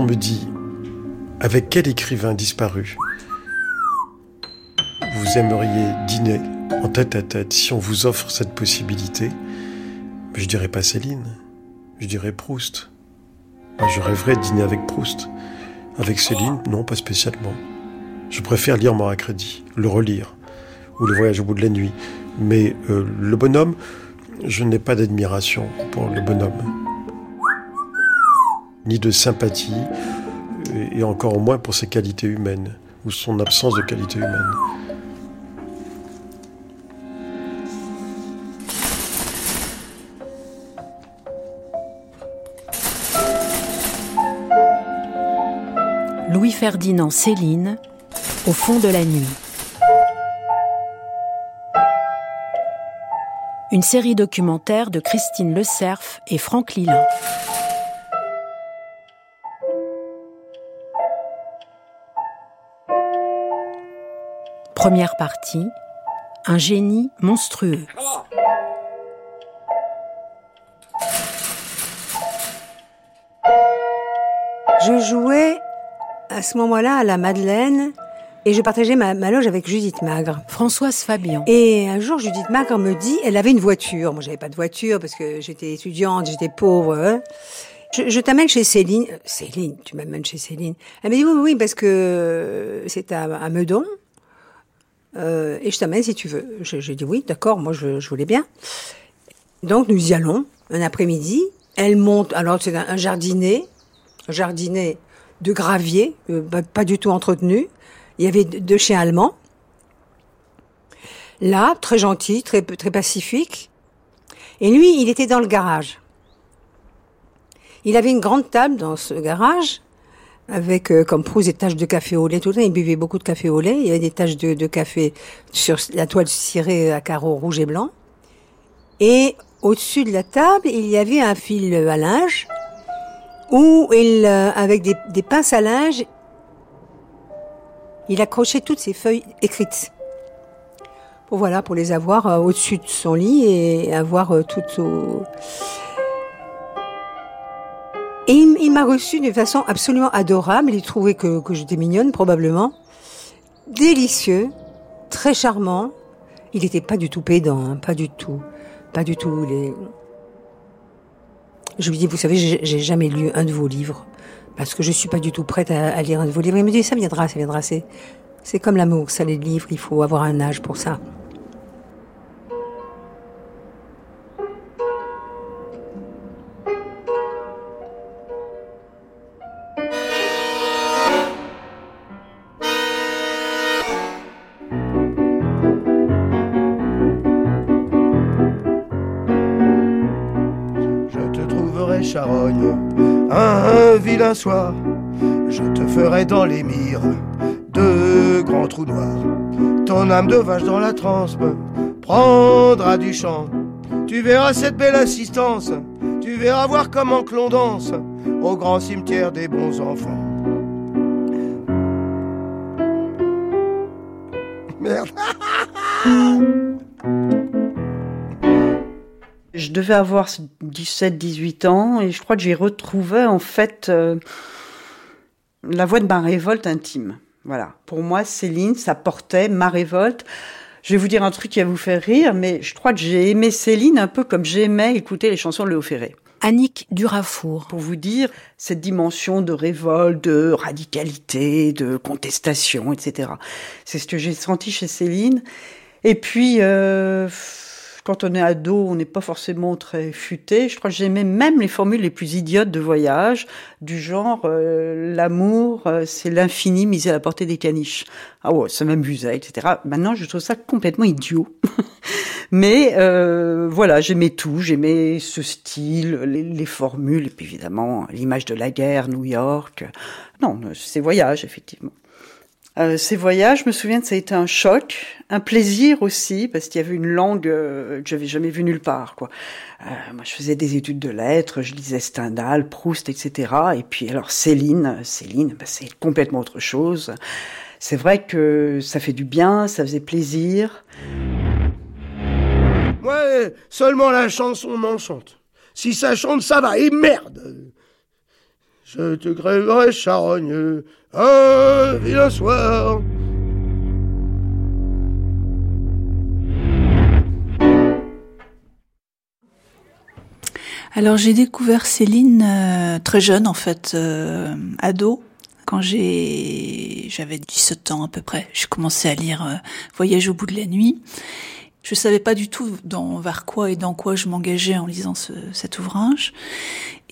Me dit avec quel écrivain disparu vous aimeriez dîner en tête à tête si on vous offre cette possibilité, je dirais pas Céline, je dirais Proust. je rêverais de dîner avec Proust. Avec Céline, non, pas spécialement. Je préfère lire Mort à le relire, ou Le voyage au bout de la nuit. Mais euh, le bonhomme, je n'ai pas d'admiration pour le bonhomme, ni de sympathie, et encore moins pour ses qualités humaines, ou son absence de qualité humaine. Louis-Ferdinand Céline, Au fond de la nuit. Une série documentaire de Christine Le Cerf et Franck Lilin. Première partie, un génie monstrueux. Je jouais à ce moment-là à la Madeleine et je partageais ma, loge avec Judith Magre. Françoise Fabian. Et un jour, Judith Magre me dit, elle avait une voiture. Moi, j'avais pas de voiture parce que j'étais étudiante, j'étais pauvre. Hein. Je, t'amène chez Céline. Euh, Céline, tu m'amènes chez Céline. Elle me dit oui, oui, parce que c'est à, Meudon. Euh, et je t'amène si tu veux. J'ai dit oui, d'accord, moi je, voulais bien. Donc nous y allons un après-midi. Elle monte, alors c'est un, un jardinet, un jardinet de gravier, euh, pas, du tout entretenu. Il y avait deux chiens allemands. Là, très gentil, très, très pacifique. Et lui, il était dans le garage. Il avait une grande table dans ce garage, avec euh, comme Proust des taches de café au lait tout le temps. Il buvait beaucoup de café au lait. Il y avait des taches de, de café sur la toile cirée à carreaux rouge et blanc. Et au-dessus de la table, il y avait un fil à linge où il, euh, avec des, des, pinces à linge, il accrochait toutes ses feuilles écrites. Voilà, pour les avoir euh, au-dessus de son lit et avoir euh, toutes au... Et il, m'a reçu d'une façon absolument adorable. Il trouvait que, que j'étais mignonne, probablement. Délicieux, très charmant. Il n'était pas du tout pédant, hein, pas du tout. Pas du tout. Les... Je lui dis, vous savez, j'ai jamais lu un de vos livres parce que je suis pas du tout prête à, lire un de vos livres. Il me dit, ça viendra, ça viendra. C'est comme l'amour, ça les livres, il faut avoir un âge pour ça. Un soir, je te ferai dans les mires deux grands trous noirs. Ton âme de vache dans la transe prendra du chant. Tu verras cette belle assistance, tu verras voir comment que l'on danse au grand cimetière des bons enfants. Merde. Je devais avoir 17-18 ans et je crois que j'y retrouvais en fait euh, la voix de ma révolte intime. Voilà. Pour moi, Céline, ça portait ma révolte. Je vais vous dire un truc qui va vous faire rire, mais je crois que j'ai aimé Céline un peu comme j'aimais écouter les chansons de Léo Ferré. Annick Durafour. Pour vous dire cette dimension de révolte, de radicalité, de contestation, etc. C'est ce que j'ai senti chez Céline. Et puis, euh, quand on est ado, on n'est pas forcément très futé. Je crois que j'aimais même les formules les plus idiotes de voyage, du genre euh, l'amour, euh, c'est l'infini misé à la portée des caniches. Ah ouais, ça m'amusait, etc. Maintenant, je trouve ça complètement idiot. Mais euh, voilà, j'aimais tout, j'aimais ce style, les, les, formules, et puis évidemment l'image de la guerre, New York. Non, ces voyages, effectivement. Euh, ces voyages, je me souviens que ça a été un choc, un plaisir aussi, parce qu'il y avait une langue euh, que j'avais jamais vue nulle part. Quoi. Euh, moi, je faisais des études de lettres, je lisais Stendhal, Proust, etc. Et puis alors Céline, Céline, bah, c'est complètement autre chose. C'est vrai que ça fait du bien, ça faisait plaisir. Ouais, seulement la chanson m'enchante. Si ça chante, ça va, et merde je te grèverai charogne un vilain soir. Alors j'ai découvert Céline euh, très jeune en fait, euh, ado. Quand j'ai j'avais 17 ans à peu près, j'ai commencé à lire euh, Voyage au bout de la nuit. Je savais pas du tout dans, vers quoi et dans quoi je m'engageais en lisant ce, cet ouvrage.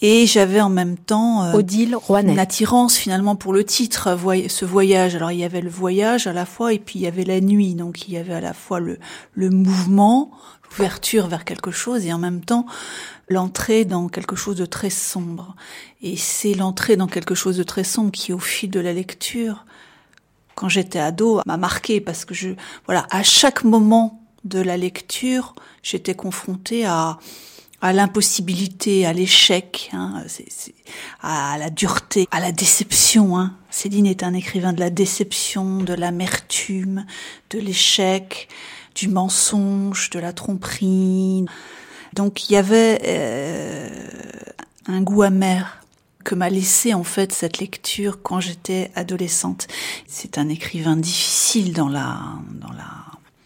Et j'avais en même temps Odile Rouanet. une attirance finalement pour le titre, ce voyage. Alors il y avait le voyage à la fois et puis il y avait la nuit. Donc il y avait à la fois le, le mouvement, l'ouverture vers quelque chose et en même temps l'entrée dans quelque chose de très sombre. Et c'est l'entrée dans quelque chose de très sombre qui, au fil de la lecture, quand j'étais ado, m'a marqué parce que je, voilà, à chaque moment de la lecture, j'étais confrontée à, à l'impossibilité, à l'échec, hein, à la dureté, à la déception. Hein. Céline est un écrivain de la déception, de l'amertume, de l'échec, du mensonge, de la tromperie. Donc il y avait euh, un goût amer que m'a laissé en fait cette lecture quand j'étais adolescente. C'est un écrivain difficile dans la dans la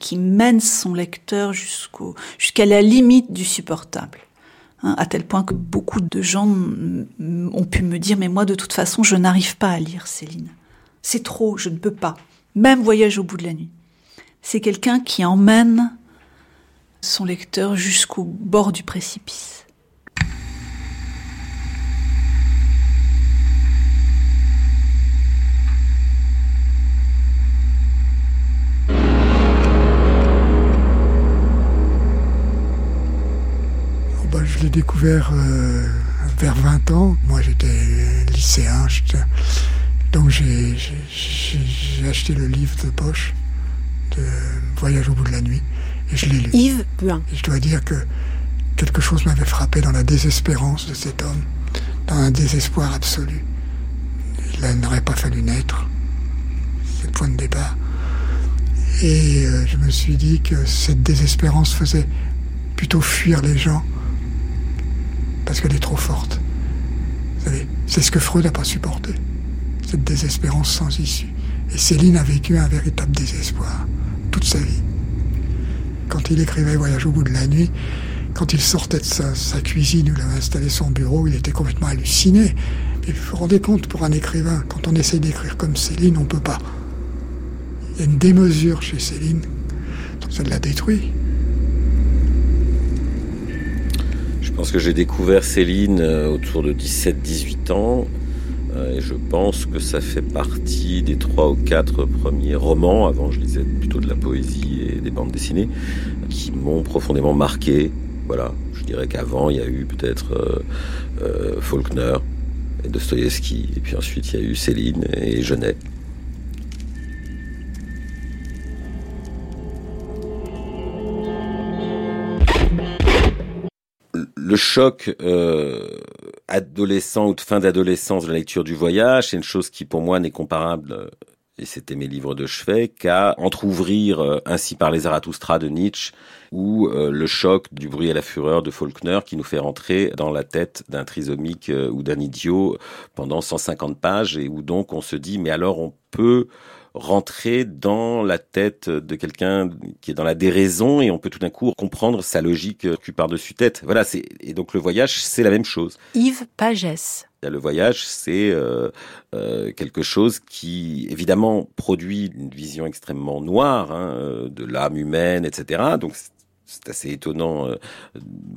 qui mène son lecteur jusqu'à la limite du supportable. Hein, à tel point que beaucoup de gens ont pu me dire mais moi de toute façon je n'arrive pas à lire Céline. C'est trop, je ne peux pas. Même Voyage au bout de la nuit. C'est quelqu'un qui emmène son lecteur jusqu'au bord du précipice. Oh, bah, je l'ai découvert euh, vers 20 ans. Moi j'étais lycéen, donc j'ai acheté le livre de poche de Voyage au bout de la nuit. Et je l'ai lu. Yves Et je dois dire que quelque chose m'avait frappé dans la désespérance de cet homme, dans un désespoir absolu. Il n'aurait pas fallu naître. C'est le point de départ. Et euh, je me suis dit que cette désespérance faisait plutôt fuir les gens parce qu'elle est trop forte. Vous savez, c'est ce que Freud n'a pas supporté, cette désespérance sans issue. Et Céline a vécu un véritable désespoir toute sa vie quand il écrivait Voyage au bout de la nuit, quand il sortait de sa, cuisine où il avait installé son bureau, il était complètement halluciné. Vous vous rendez compte, pour un écrivain, quand on essaie d'écrire comme Céline, on ne peut pas. Il y a une démesure chez Céline, ça l'a détruit. Je pense que j'ai découvert Céline euh, autour de 17-18 ans. Euh, et je pense que ça fait partie des trois ou quatre premiers romans, avant je lisais plutôt de la poésie et des bandes dessinées, qui m'ont profondément marqué. Voilà, je dirais qu'avant il y a eu peut-être euh, Faulkner et Dostoïevski, et puis ensuite il y a eu Céline et Genet. Le choc euh, adolescent ou de fin d'adolescence de la lecture du voyage, c'est une chose qui pour moi n'est comparable, euh, et c'était mes livres de chevet, qu'à entr'ouvrir euh, ainsi par les Zarathustra de Nietzsche ou le choc du bruit à la fureur de Faulkner qui nous fait rentrer dans la tête d'un trisomique ou d'un idiot pendant 150 pages et où donc on se dit mais alors on peut rentrer dans la tête de quelqu'un qui est dans la déraison et on peut tout d'un coup comprendre sa logique qui par-dessus tête. Voilà, c'est et donc le voyage, c'est la même chose. Yves Pagès. Le voyage, c'est euh, euh, quelque chose qui, évidemment, produit une vision extrêmement noire hein, euh, de l'âme humaine, etc. Donc, c'est assez étonnant euh,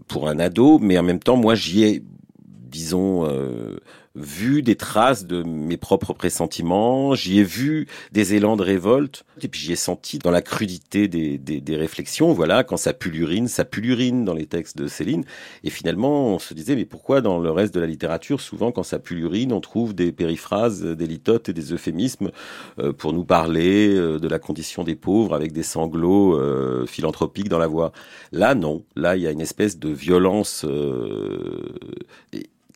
pour un ado, mais en même temps, moi, j'y ai, disons, euh, vu des traces de mes propres pressentiments, j'y ai vu des élans de révolte, et puis j'y ai senti dans la crudité des, des, des, réflexions, voilà, quand ça pulurine, ça pulurine dans les textes de Céline, et finalement on se disait, mais pourquoi dans le reste de la littérature, souvent quand ça pulurine, on trouve des périphrases, des litotes et des euphémismes euh, pour nous parler euh, de la condition des pauvres avec des sanglots euh, philanthropiques dans la voix? Là, non, là il y a une espèce de violence...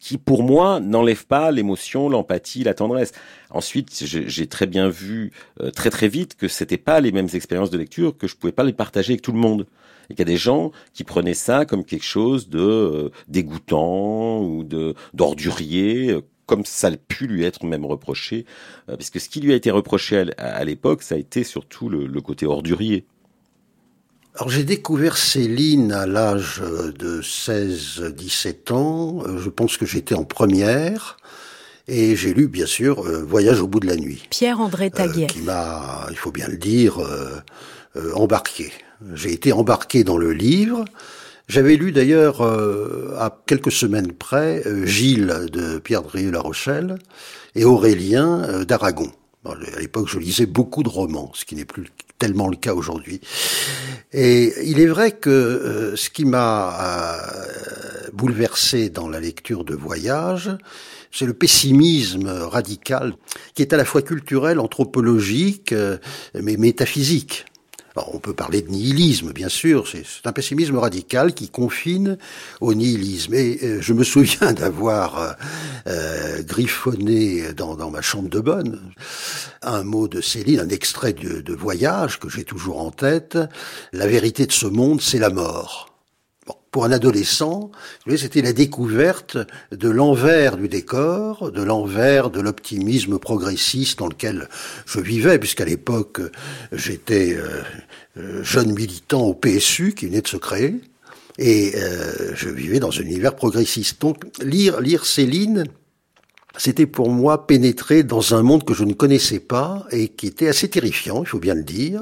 qui pour moi n'enlève pas l'émotion, l'empathie, la tendresse. Ensuite, j'ai très bien vu euh, très très vite que c'était pas les mêmes expériences de lecture, que je pouvais pas les partager avec tout le monde. Et qu'il y a des gens qui prenaient ça comme quelque chose de euh, dégoûtant ou de d'ordurier, comme ça a pu lui être même reproché, euh, puisque ce qui lui a été reproché à, l'époque, ça a été surtout le, côté ordurier. Alors j'ai découvert Céline à l'âge de 16-17 ans, je pense que j'étais en première, et j'ai lu bien sûr Voyage au bout de la nuit. Pierre-André Taguet. qui m'a, il faut bien le dire, embarqué. J'ai été embarqué dans le livre, j'avais lu d'ailleurs euh, à quelques semaines près euh, Gilles de Pierre Drieux La Rochelle et Aurélien euh, d'Aragon. à l'époque, je lisais beaucoup de romans, ce qui n'est plus tellement le cas aujourd'hui. Et il est vrai que ce qui m'a bouleversé dans la lecture de Voyage, c'est le pessimisme radical qui est à la fois culturel, anthropologique, mais métaphysique on peut parler de nihilisme, bien sûr, c'est un pessimisme radical qui confine au nihilisme. Et euh, je me souviens d'avoir euh, euh, griffonné dans, ma chambre de bonne un mot de Céline, un extrait de, de Voyage que j'ai toujours en tête. La vérité de ce monde, c'est la mort pour un adolescent, c'était la découverte de l'envers du décor, de l'envers de l'optimisme progressiste dans lequel je vivais, puisqu'à l'époque, j'étais euh, euh, jeune militant au PSU qui venait de se créer, et euh, je vivais dans un univers progressiste. Donc, lire, lire Céline, c'était pour moi pénétrer dans un monde que je ne connaissais pas et qui était assez terrifiant, il faut bien le dire,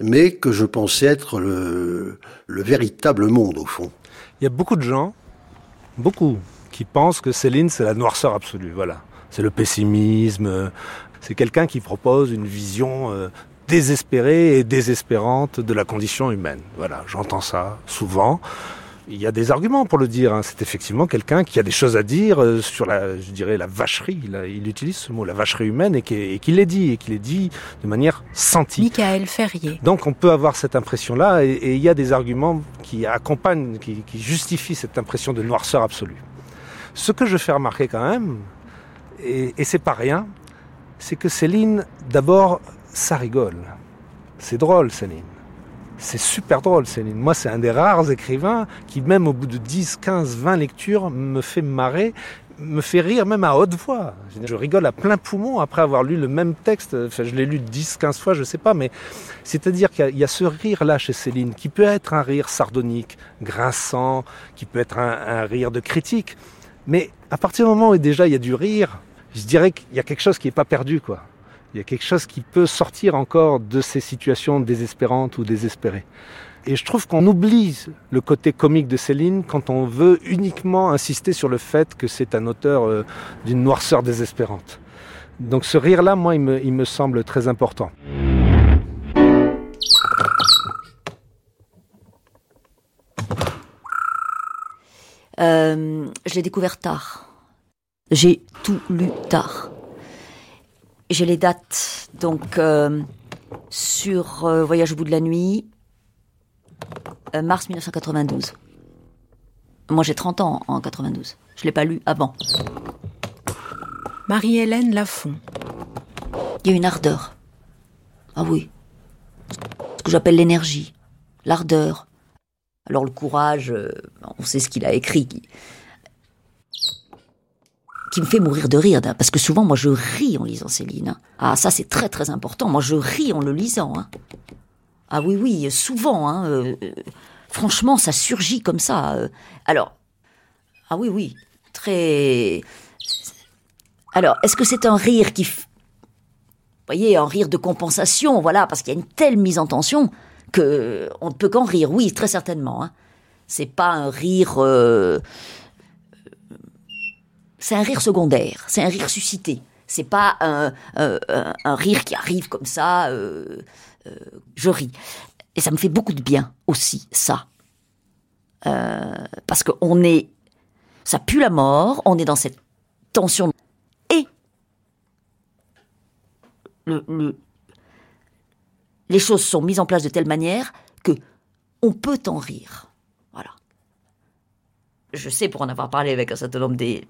mais que je pensais être le, véritable monde au fond. Il y a beaucoup de gens, beaucoup, qui pensent que Céline, c'est la noirceur absolue, voilà. C'est le pessimisme, c'est quelqu'un qui propose une vision euh, désespérée et désespérante de la condition humaine. Voilà, j'entends ça souvent il y a des arguments pour le dire. Hein. C'est effectivement quelqu'un qui a des choses à dire euh, sur la, je dirais, la vacherie. Il, utilise ce mot, la vacherie humaine, et qui, l'est dit, et qui l'est dit de manière sentie. Michael Ferrier. Donc on peut avoir cette impression-là, et, il y a des arguments qui accompagnent, qui, qui justifient cette impression de noirceur absolue. Ce que je fais remarquer quand même, et, et c'est pas rien, c'est que Céline, d'abord, ça rigole. C'est drôle, Céline. C'est super drôle, Céline. Moi, c'est un des rares écrivains qui, même au bout de 10, 15, 20 lectures, me fait marrer, me fait rire même à haute voix. Je rigole à plein poumon après avoir lu le même texte. Enfin, je l'ai lu 10, 15 fois, je sais pas, mais c'est-à-dire qu'il y, a ce rire-là chez Céline qui peut être un rire sardonique, grinçant, qui peut être un, rire de critique. Mais à partir du moment où déjà il y a du rire, je dirais qu'il y a quelque chose qui n'est pas perdu, quoi. Il y a quelque chose qui peut sortir encore de ces situations désespérantes ou désespérées. Et je trouve qu'on oublie le côté comique de Céline quand on veut uniquement insister sur le fait que c'est un auteur euh, d'une noirceur désespérante. Donc ce rire-là, moi, il me, semble très important. Euh, je l'ai découvert tard. J'ai tout lu tard. J'ai les dates. Donc, euh, sur euh, Voyage au bout de la nuit, euh, mars 1992. Moi, j'ai 30 ans en 92. Je l'ai pas lu avant. Marie-Hélène Lafont. Il y a une ardeur. Ah oui. Ce que j'appelle l'énergie, l'ardeur. Alors le courage, on sait ce qu'il a écrit qui me fait mourir de rire, parce que souvent, moi, je ris en lisant Céline. Hein. Ah, ça, c'est très, très important. Moi, je ris en le lisant. Hein. Ah oui, oui, souvent. Hein, euh, franchement, ça surgit comme ça. Euh. Alors, ah oui, oui, très... Alors, est-ce que c'est un rire qui... Vous voyez, un rire de compensation, voilà, parce qu'il y a une telle mise en tension que on ne peut qu'en rire, oui, très certainement. C'est pas un rire... C'est un rire secondaire, c'est un rire suscité. C'est pas un, rire qui arrive comme ça. Euh, euh, je ris. Et ça me fait beaucoup de bien aussi, ça. Euh, parce qu'on est. Ça pue la mort, on est dans cette tension. Et. les choses sont mises en place de telle manière que on peut en rire. Voilà. Je sais, pour en avoir parlé avec un certain nombre des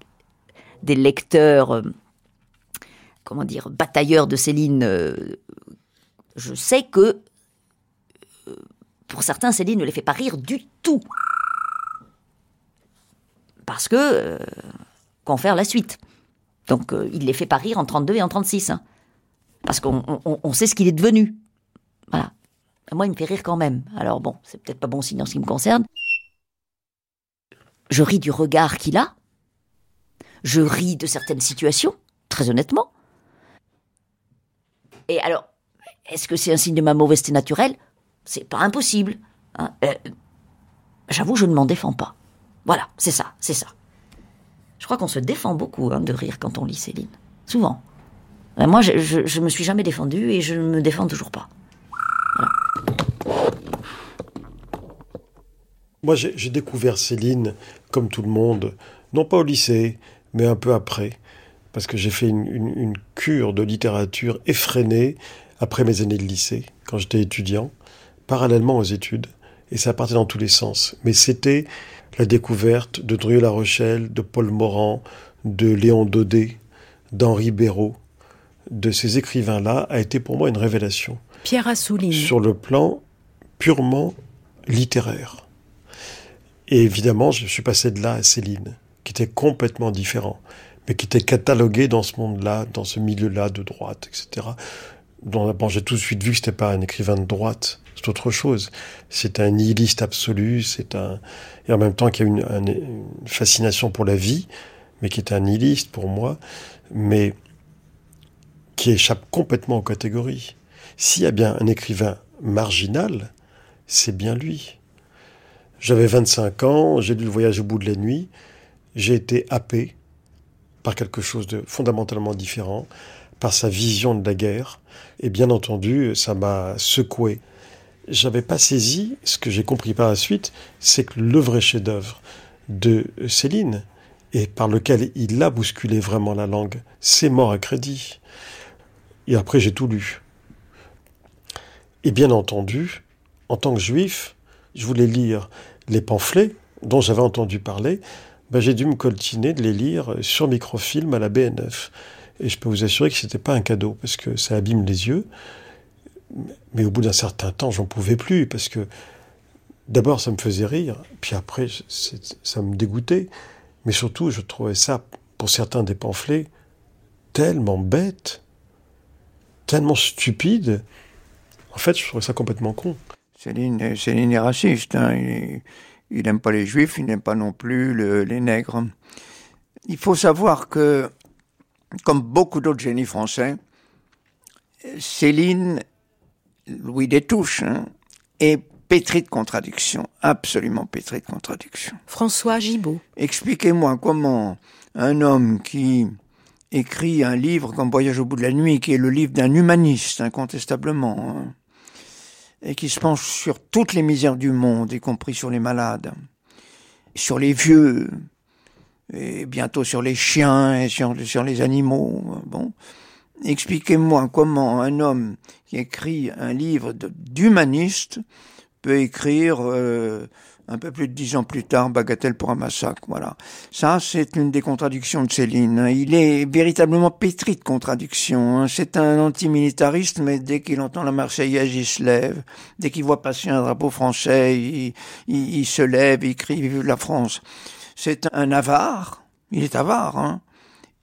des lecteurs, euh, comment dire, batailleurs de Céline, euh, je sais que euh, pour certains, Céline ne les fait pas rire du tout. Parce que, qu'en faire la suite? Donc il les fait pas rire en 32 et en 36. Hein. Parce qu'on on, on sait ce qu'il est devenu. Voilà. Moi, il me fait rire quand même. Alors bon, c'est peut-être pas bon signe en ce qui me concerne. Je ris du regard qu'il a. Je ris de certaines situations, très honnêtement. Et alors, est-ce que c'est un signe de ma mauvaiseté naturelle? C'est pas impossible. hein. Euh, J'avoue, je ne m'en défends pas. Voilà, c'est ça, c'est ça. Je crois qu'on se défend beaucoup hein, de rire quand on lit Céline. Souvent. Moi, je, je, je me suis jamais défendue et je ne me défends toujours pas. Moi, j'ai j'ai découvert Céline, comme tout le monde, non pas au lycée, mais un peu après, parce que j'ai fait une, une- une cure de littérature effrénée après mes années de lycée, quand j'étais étudiant, parallèlement aux études, et ça partait dans tous les sens. Mais c'était la découverte de Drieux-La Rochelle, de Paul Morand, de Léon Daudet, d'Henri Béraud, de ces écrivains-là, a été pour moi une révélation Pierre Assouline. sur le plan purement littéraire. Et évidemment, je suis passé de là à Céline, qui était complètement différent, mais qui était catalogué dans ce monde-là, dans ce milieu-là de droite, etc. Dont bon, j'ai tout de suite vu que c'était pas un écrivain de droite, c'est autre chose. C'est un nihiliste absolu, c'est un et en même temps qui a une, un- une fascination pour la vie, mais qui est un nihiliste pour moi, mais qui échappe complètement aux catégories. S'il y a bien un écrivain marginal, c'est bien lui. J'avais 25 ans, j'ai lu Le voyage au bout de la nuit, j'ai été happé par quelque chose de fondamentalement différent, par sa vision de la guerre, et bien entendu, ça m'a secoué. J'avais pas saisi, ce que j'ai compris par la suite, c'est que le vrai chef-d'œuvre de Céline, et par lequel il a bousculé vraiment la langue, c'est mort à crédit. Et après, j'ai tout lu. Et bien entendu, en tant que juif, je voulais lire les pamphlets dont j'avais entendu parler. Ben, j'ai dû me coltiner de les lire sur microfilm à la BNF. Et je peux vous assurer que c'était pas un cadeau, parce que ça abîme les yeux. Mais au bout d'un certain temps, j'en pouvais plus, parce que d'abord, ça me faisait rire, puis après, ça me dégoûtait. Mais surtout, je trouvais ça, pour certains des pamphlets, tellement bête, tellement stupide. En fait, je trouvais ça complètement con. Céline, Céline est raciste. hein. Il n'aime pas les juifs, il n'aime pas non plus le- les nègres. Il faut savoir que, comme beaucoup d'autres génies français, Céline, Louis Détouche, hein, est pétri de contradictions, absolument pétri de contradictions. François Gibaud. Expliquez-moi comment un homme qui écrit un livre comme Voyage au bout de la nuit, qui est le livre d'un humaniste, incontestablement, hein, et qui se penche sur toutes les misères du monde, y compris sur les malades, sur les vieux, et bientôt sur les chiens et sur, les animaux. Bon, expliquez-moi comment un homme qui écrit un livre d'humaniste peut écrire euh, un peu plus de dix ans plus tard Bagatelle pour un massacre. Voilà. Ça, c'est une des contradictions de Céline. Il est véritablement pétri de contradictions. hein. C'est un antimilitariste, mais dès qu'il entend la Marseillaise, il se lève. Dès qu'il voit passer un drapeau français, il, il- il se lève, il crie Vive la France. C'est un avare. Il est avare. Hein.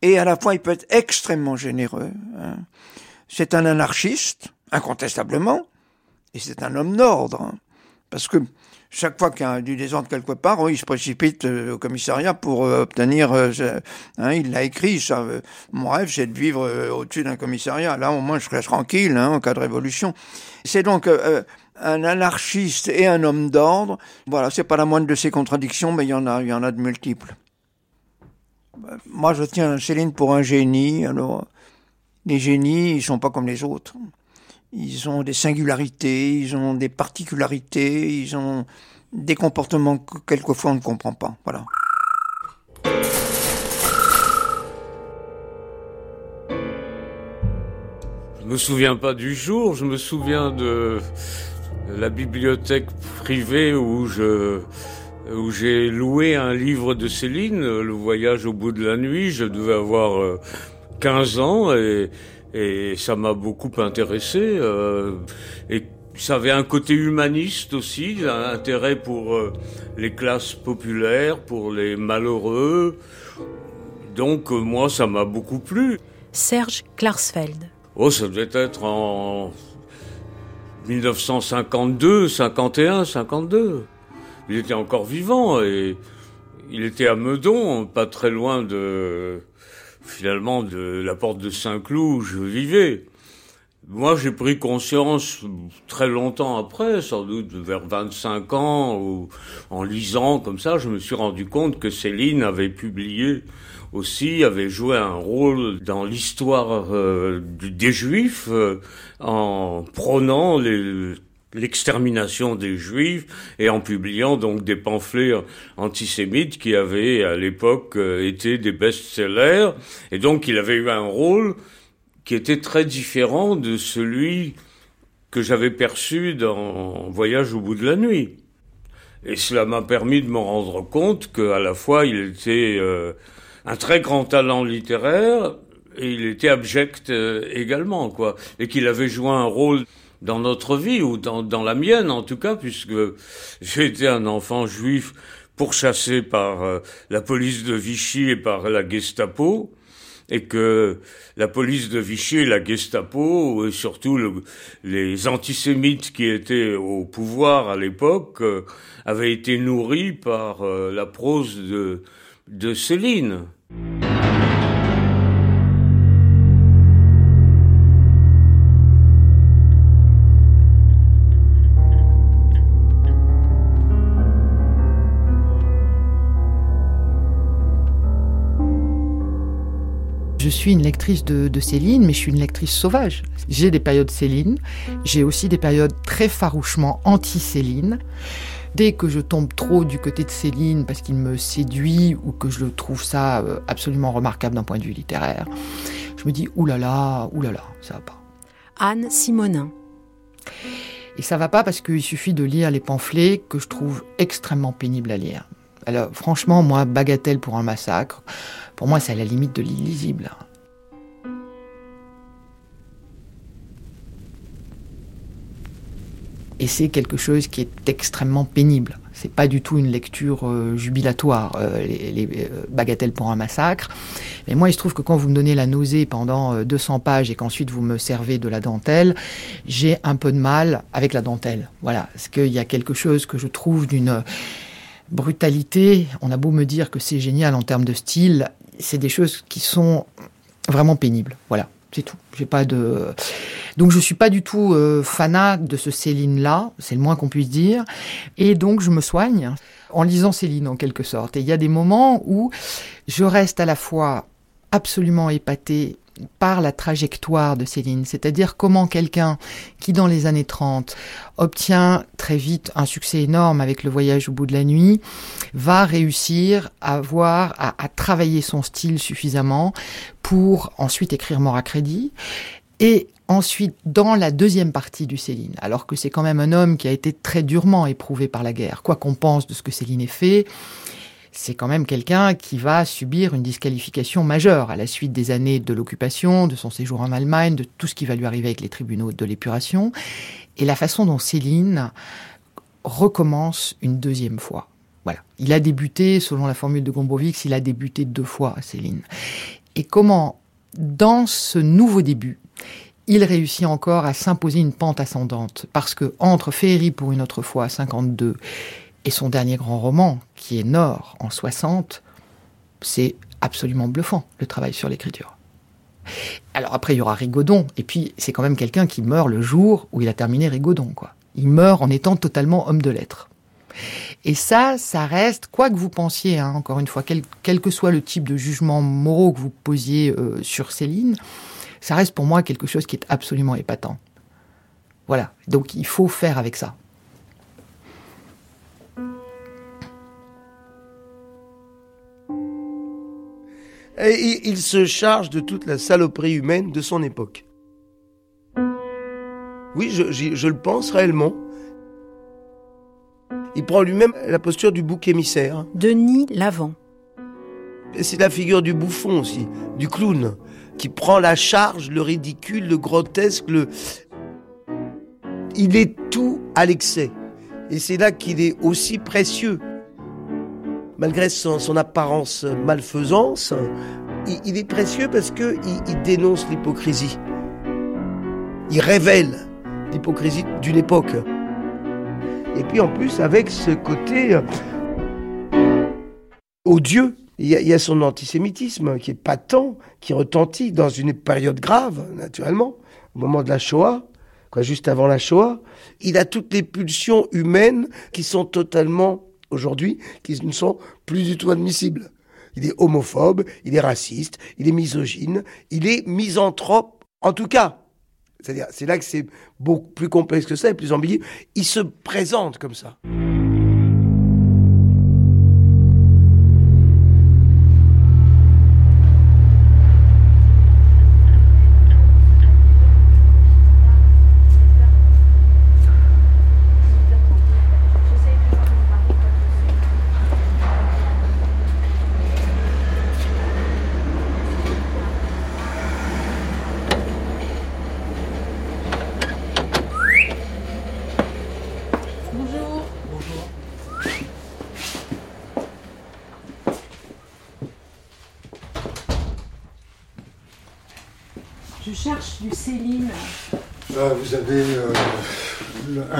Et à la fois, il peut être extrêmement généreux. hein. C'est un anarchiste, incontestablement, et c'est un homme d'ordre. hein. Parce que chaque fois qu'il y a du désordre quelque part, il se précipite euh, au commissariat pour euh, obtenir. euh, hein, il l'a écrit, ça. mon rêve, c'est de vivre au-dessus d'un commissariat. Là, au moins, je serais tranquille hein, en cas de révolution. C'est donc un anarchiste et un homme d'ordre. Voilà, c'est pas la moindre de ces contradictions, mais il y en a, il y en a de multiples. Moi, je tiens Céline pour un génie. Alors, les génies, ils sont pas comme les autres. Ils ont des singularités, ils ont des particularités, ils ont des comportements que quelquefois on ne comprend pas. Voilà. Je me souviens pas du jour, je me souviens de la bibliothèque privée où où j'ai loué un livre de Céline, Le voyage au bout de la nuit. Je devais avoir euh, 15 ans et, et ça m'a beaucoup intéressé. euh, et ça avait un côté humaniste aussi, un intérêt pour euh, les classes populaires, pour les malheureux, Donc euh, moi, ça m'a beaucoup plu. Serge Klarsfeld. Oh, ça devait être en 1952, 51, 52. Il était encore vivant et il était à Meudon, pas très loin de finalement de la porte de Saint-Cloud où je vivais. Moi, j'ai pris conscience très longtemps après, sans doute vers 25 ans, ou en lisant comme ça, je me suis rendu compte que Céline avait publié aussi, avait joué un rôle dans l'histoire euh, des Juifs euh, en prônant l'extermination des Juifs et en publiant donc des pamphlets antisémites qui avaient à l'époque euh, été des best-sellers. Et donc il avait eu un rôle qui était très différent de celui que j'avais perçu dans Voyage au bout de la nuit. Et cela m'a permis de me rendre compte qu'à la fois il était euh, un très grand talent littéraire et il était abject euh, également, quoi. Et qu'il avait joué un rôle dans notre vie, ou dans, dans la mienne en tout cas, puisque j'ai été un enfant juif pourchassé par euh, la police de Vichy et par la Gestapo et que la police de Vichy et la Gestapo, et surtout les antisémites qui étaient au pouvoir à l'époque, euh, avaient été nourris par euh, la prose de, de Céline. Suis une lectrice de, Céline, mais je suis une lectrice sauvage. J'ai des périodes Céline, j'ai aussi des périodes très farouchement anti-Céline. Dès que je tombe trop du côté de Céline parce qu'il me séduit ou que je trouve ça euh, absolument remarquable d'un point de vue littéraire, je me dis oulala, oulala, ça va pas. Anne Simonin. Et ça va pas parce qu'il suffit de lire les pamphlets que je trouve extrêmement pénibles à lire. Alors franchement, moi, bagatelle pour un massacre, pour moi, c'est à la limite de l'illisible. Et c'est quelque chose qui est extrêmement pénible. C'est pas du tout une lecture euh, jubilatoire, euh, les, euh, bagatelles pour un massacre. Mais moi, il se trouve que quand vous me donnez la nausée pendant 200 pages et qu'ensuite vous me servez de la dentelle, j'ai un peu de mal avec la dentelle. Voilà, parce qu'il y a quelque chose que je trouve d'une brutalité. On a beau me dire que c'est génial en termes de style, c'est des choses qui sont vraiment pénibles. Voilà, c'est tout. J'ai pas de. Donc je suis pas du tout euh, fanat de ce Céline là, c'est le moins qu'on puisse dire. Et donc je me soigne en lisant Céline en quelque sorte. Et il y a des moments où je reste à la fois absolument épaté par la trajectoire de Céline, c'est-à-dire comment quelqu'un qui dans les années 30 obtient très vite un succès énorme avec le voyage au bout de la nuit, va réussir à voir, à, travailler son style suffisamment pour ensuite écrire Mort à crédit. Et ensuite, dans la deuxième partie du Céline, alors que c'est quand même un homme qui a été très durement éprouvé par la guerre, quoi qu'on pense de ce que Céline ait fait, c'est quand même quelqu'un qui va subir une disqualification majeure à la suite des années de l'occupation, de son séjour en Allemagne, de tout ce qui va lui arriver avec les tribunaux de l'épuration, et la façon dont Céline recommence une deuxième fois. Voilà. Il a débuté, selon la formule de Gombrowicz, il a débuté deux fois, Céline. Et comment, dans ce nouveau début, il réussit encore à s'imposer une pente ascendante? Parce que entre Féerie pour une autre fois, 52, et son dernier grand roman, qui est Nord, en 60, c'est absolument bluffant, le travail sur l'écriture. Alors après, il y aura Rigaudon, et puis c'est quand même quelqu'un qui meurt le jour où il a terminé Rigaudon, quoi. Il meurt en étant totalement homme de lettres. Et ça, ça reste, quoi que vous pensiez, hein, encore une fois, quel, que soit le type de jugement moraux que vous posiez euh, sur Céline, ça reste pour moi quelque chose qui est absolument épatant. Voilà, donc il faut faire avec ça. Et il se charge de toute la saloperie humaine de son époque. Oui, je, le pense réellement. Il prend lui-même la posture du bouc émissaire. Denis Lavant. C'est la figure du bouffon aussi, du clown, qui prend la charge, le ridicule, le grotesque, le... Il est tout à l'excès. Et c'est là qu'il est aussi précieux malgré son, apparence malfaisance, il, est précieux parce que il, il dénonce l'hypocrisie. Il révèle l'hypocrisie d'une époque. Et puis en plus avec ce côté euh, odieux. Il y, a, il y a son antisémitisme qui est patent, qui retentit dans une période grave, naturellement, au moment de la Shoah, juste avant la Shoah. Il a toutes les pulsions humaines qui sont totalement, aujourd'hui, qui ne sont plus du tout admissibles. Il est homophobe, il est raciste, il est misogyne, il est misanthrope, en tout cas. C'est-à-dire, c'est là que c'est beaucoup plus complexe que ça et plus ambigu. Il se présente comme ça.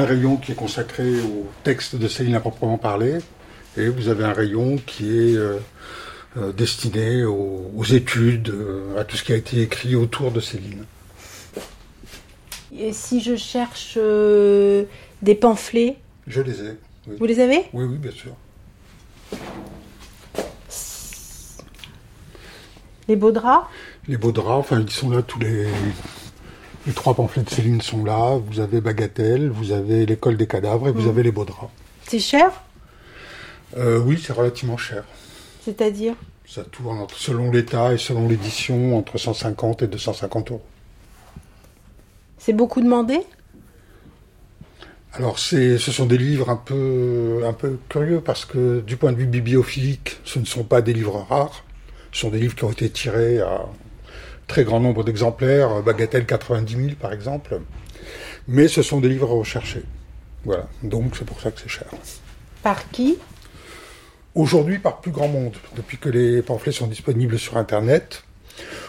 Un rayon qui est consacré au texte de Céline à proprement parler, et vous avez un rayon qui est euh, euh, destiné aux, aux études, euh, à tout ce qui a été écrit autour de Céline. Et si je cherche euh, des pamphlets, Je les ai. oui. vous les avez? Oui, oui, bien sûr. Les beaux draps Les beaux draps, enfin, ils sont là tous les. Les trois pamphlets de Céline sont là. Vous avez Bagatelle, vous avez l'école des cadavres et vous Mm. avez les beaux draps. C'est cher? Euh, oui, c'est relativement cher. C'est-à-dire? Ça tourne entre, selon l'état et selon l'édition entre 150 et 250 euros. C'est beaucoup demandé? Alors, c'est, ce sont des livres un peu, un peu curieux parce que du point de vue bibliophilique, ce ne sont pas des livres rares. Ce sont des livres qui ont été tirés à très grand nombre d'exemplaires, Bagatelle 90 000 par exemple. Mais ce sont des livres recherchés. Voilà. Donc, c'est pour ça que c'est cher. Par qui? Aujourd'hui, par plus grand monde, depuis que les pamphlets sont disponibles sur Internet.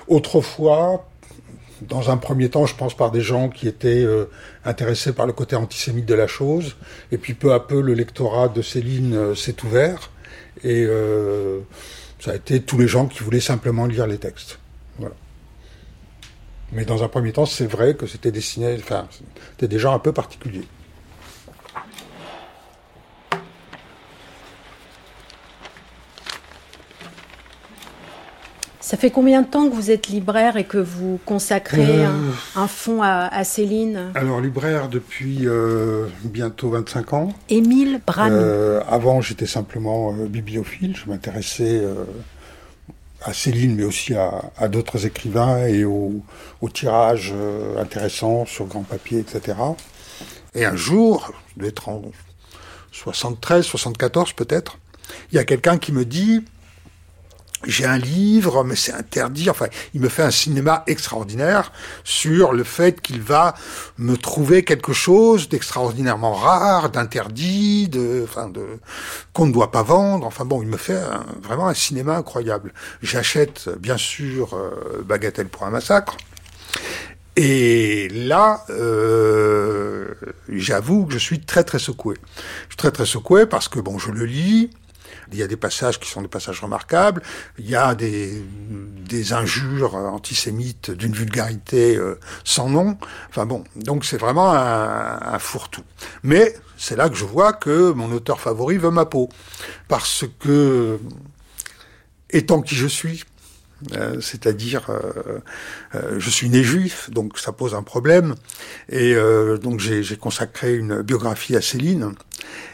Autrefois, dans un premier temps, je pense par des gens qui étaient euh, intéressés par le côté antisémite de la chose. Et puis peu à peu, le lectorat de Céline euh, s'est ouvert. Et euh, ça a été tous les gens qui voulaient simplement lire les textes. Mais dans un premier temps, c'est vrai que c'était destiné, enfin, c'était des gens un peu particuliers. Ça fait combien de temps que vous êtes libraire et que vous consacrez Euh. un, un fonds à, à Céline? Alors, libraire depuis euh, bientôt 25 ans. Émile Brami. Euh, avant, j'étais simplement euh, bibliophile. Je m'intéressais euh, à Céline, mais aussi à, d'autres écrivains et au, au tirage euh, intéressant sur grand papier, etc. Et un jour, je devais être en 73, 74 peut-être, il y a quelqu'un qui me dit j'ai un livre, mais c'est interdit. Enfin, il me fait un cinéma extraordinaire sur le fait qu'il va me trouver quelque chose d'extraordinairement rare, d'interdit, de, enfin, de qu'on ne doit pas vendre. Enfin bon, il me fait vraiment un cinéma incroyable. J'achète bien sûr euh, Bagatelle pour un massacre. Et là, euh, j'avoue que je suis très très secoué. Je suis très très secoué parce que bon, je le lis. Il y a des passages qui sont des passages remarquables. Il y a des, injures antisémites d'une vulgarité euh, sans nom. Enfin bon, donc c'est vraiment un, fourre-tout. Mais c'est là que je vois que mon auteur favori veut ma peau. Parce que, étant qui je suis, euh, c'est-à-dire, euh, euh, je suis né juif, donc ça pose un problème. Et euh, donc j'ai consacré une biographie à Céline.